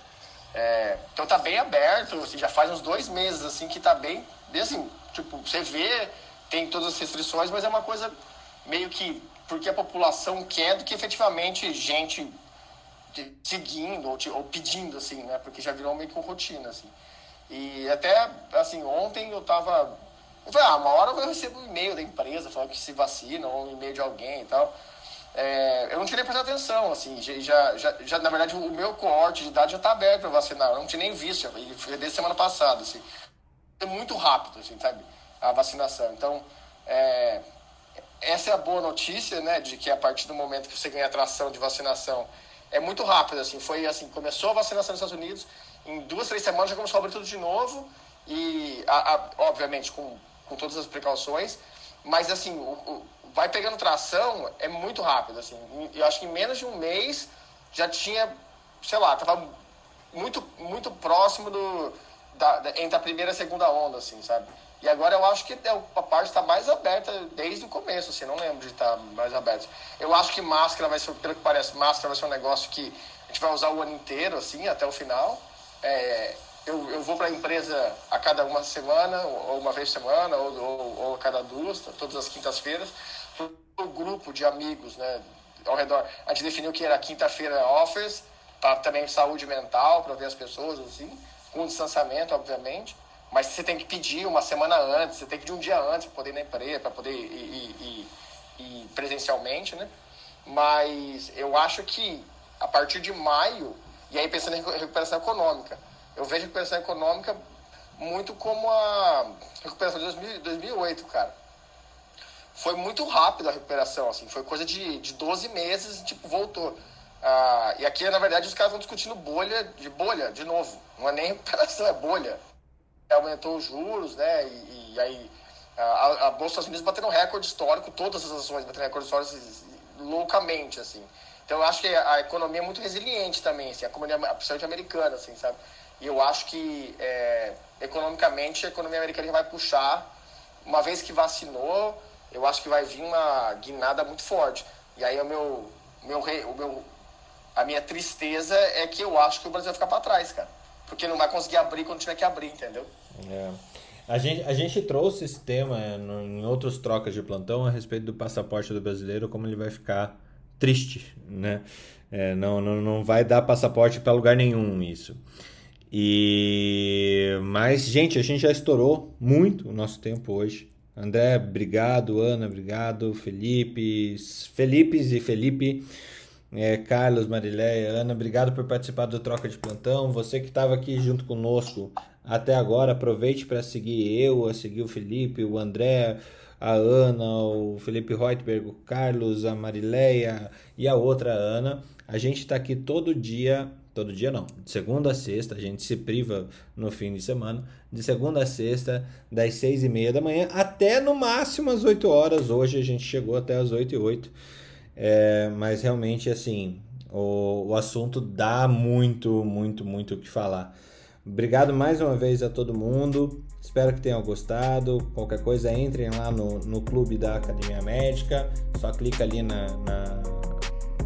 É, então tá bem aberto, assim, já faz uns dois meses, assim, que tá bem, assim, tipo, você vê tem todas as restrições, mas é uma coisa meio que porque a população quer do que efetivamente gente seguindo ou, ou pedindo, assim, né? Porque já virou meio que rotina, assim. E até, assim, ontem eu tava... Eu falei, ah, uma hora eu recebo um e-mail da empresa falando que se vacina, ou um e-mail de alguém e tal. É, eu não tinha nem prestado atenção, assim, já, já, já, na verdade o meu coorte de idade já está aberto para vacinar, eu não tinha nem visto, foi desde semana passada, assim. É muito rápido, assim, sabe? a vacinação. Então, é, essa é a boa notícia, né, de que a partir do momento que você ganha atração de vacinação, é muito rápido, assim, foi assim, começou a vacinação nos Estados Unidos, em duas, três semanas já começou a abrir tudo de novo, e, a, a, obviamente, com, com todas as precauções, mas, assim, o, o, vai pegando tração, é muito rápido, assim, eu acho que em menos de um mês já tinha, sei lá, tava muito, muito próximo do, da, da, entre a primeira e a segunda onda, assim, sabe? E agora eu acho que é a parte está mais aberta desde o começo, assim, não lembro de estar tá mais aberto. Eu acho que máscara vai ser, pelo que parece, máscara vai ser um negócio que a gente vai usar o ano inteiro, assim, até o final. É, eu, eu vou para a empresa a cada uma semana, ou uma vez por semana, ou, ou, ou a cada duas, todas as quintas-feiras. O grupo de amigos, né, ao redor, a gente definiu que era quinta-feira office, para também saúde mental, para ver as pessoas, assim, com distanciamento, obviamente mas você tem que pedir uma semana antes, você tem que pedir um dia antes para poder ir na empresa, para poder ir, ir, ir, presencialmente, né? Mas eu acho que a partir de maio, e aí pensando em recuperação econômica, eu vejo a recuperação econômica muito como a recuperação de 2008, cara. Foi muito rápido a recuperação, assim, foi coisa de, de 12 meses e, tipo, voltou. Ah, e aqui, na verdade, os caras estão discutindo bolha, de bolha, de novo. Não é nem recuperação, é bolha aumentou os juros, né? E, e aí a, a Bolsa dos Estados Unidos batendo recorde histórico, todas as ações batendo recorde histórico loucamente, assim. Então eu acho que a economia é muito resiliente também, assim, a economia, principalmente americana, assim, sabe? E eu acho que é, economicamente a economia americana vai puxar, uma vez que vacinou, eu acho que vai vir uma guinada muito forte. E aí o meu, meu, o meu, a minha tristeza é que eu acho que o Brasil vai ficar para trás, cara. Porque não vai conseguir abrir quando tiver que abrir, entendeu? É. A gente, a gente trouxe esse tema no, em outros trocas de plantão a respeito do passaporte do brasileiro, como ele vai ficar triste, né? É, não, não, não vai dar passaporte para lugar nenhum isso. E mas gente, a gente já estourou muito o nosso tempo hoje. André, obrigado. Ana, obrigado. Felipe, Felipes e Felipe, é, Carlos, Mariléia, Ana, obrigado por participar do Troca de Plantão. Você que estava aqui junto conosco até agora, aproveite para seguir eu, a seguir o Felipe, o André, a Ana, o Felipe Reutberg, o Carlos, a Mariléia e a outra Ana. A gente está aqui todo dia todo dia não, de segunda a sexta, a gente se priva no fim de semana, de segunda a sexta, das seis e meia da manhã até no máximo às 8 horas. Hoje a gente chegou até às 8 e 8. É, mas realmente, assim, o, o assunto dá muito, muito, muito o que falar. Obrigado mais uma vez a todo mundo. Espero que tenham gostado. Qualquer coisa, entrem lá no, no clube da Academia Médica. Só clica ali na, na,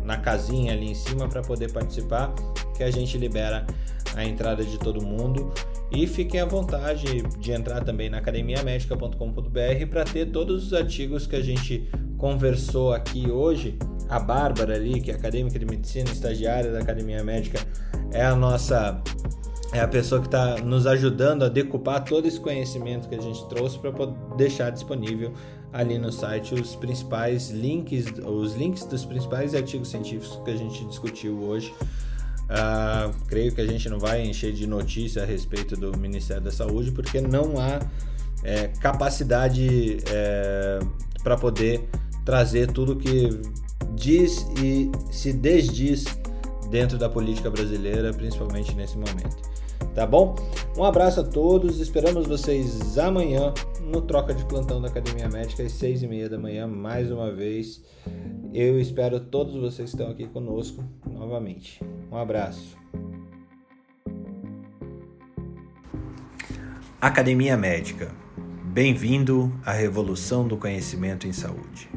na casinha ali em cima para poder participar que a gente libera a entrada de todo mundo. E fiquem à vontade de entrar também na academiamedica.com.br para ter todos os artigos que a gente conversou aqui hoje. A Bárbara ali, que é acadêmica de medicina, estagiária da Academia Médica, é a nossa é a pessoa que está nos ajudando a decupar todo esse conhecimento que a gente trouxe para deixar disponível ali no site os principais links, os links dos principais artigos científicos que a gente discutiu hoje. Uh, creio que a gente não vai encher de notícia a respeito do Ministério da Saúde, porque não há é, capacidade é, para poder trazer tudo que diz e se desdiz dentro da política brasileira, principalmente nesse momento. Tá bom? Um abraço a todos, esperamos vocês amanhã no Troca de Plantão da Academia Médica às seis e meia da manhã, mais uma vez. Eu espero todos vocês que estão aqui conosco novamente. Um abraço. Academia Médica. Bem-vindo à revolução do conhecimento em saúde.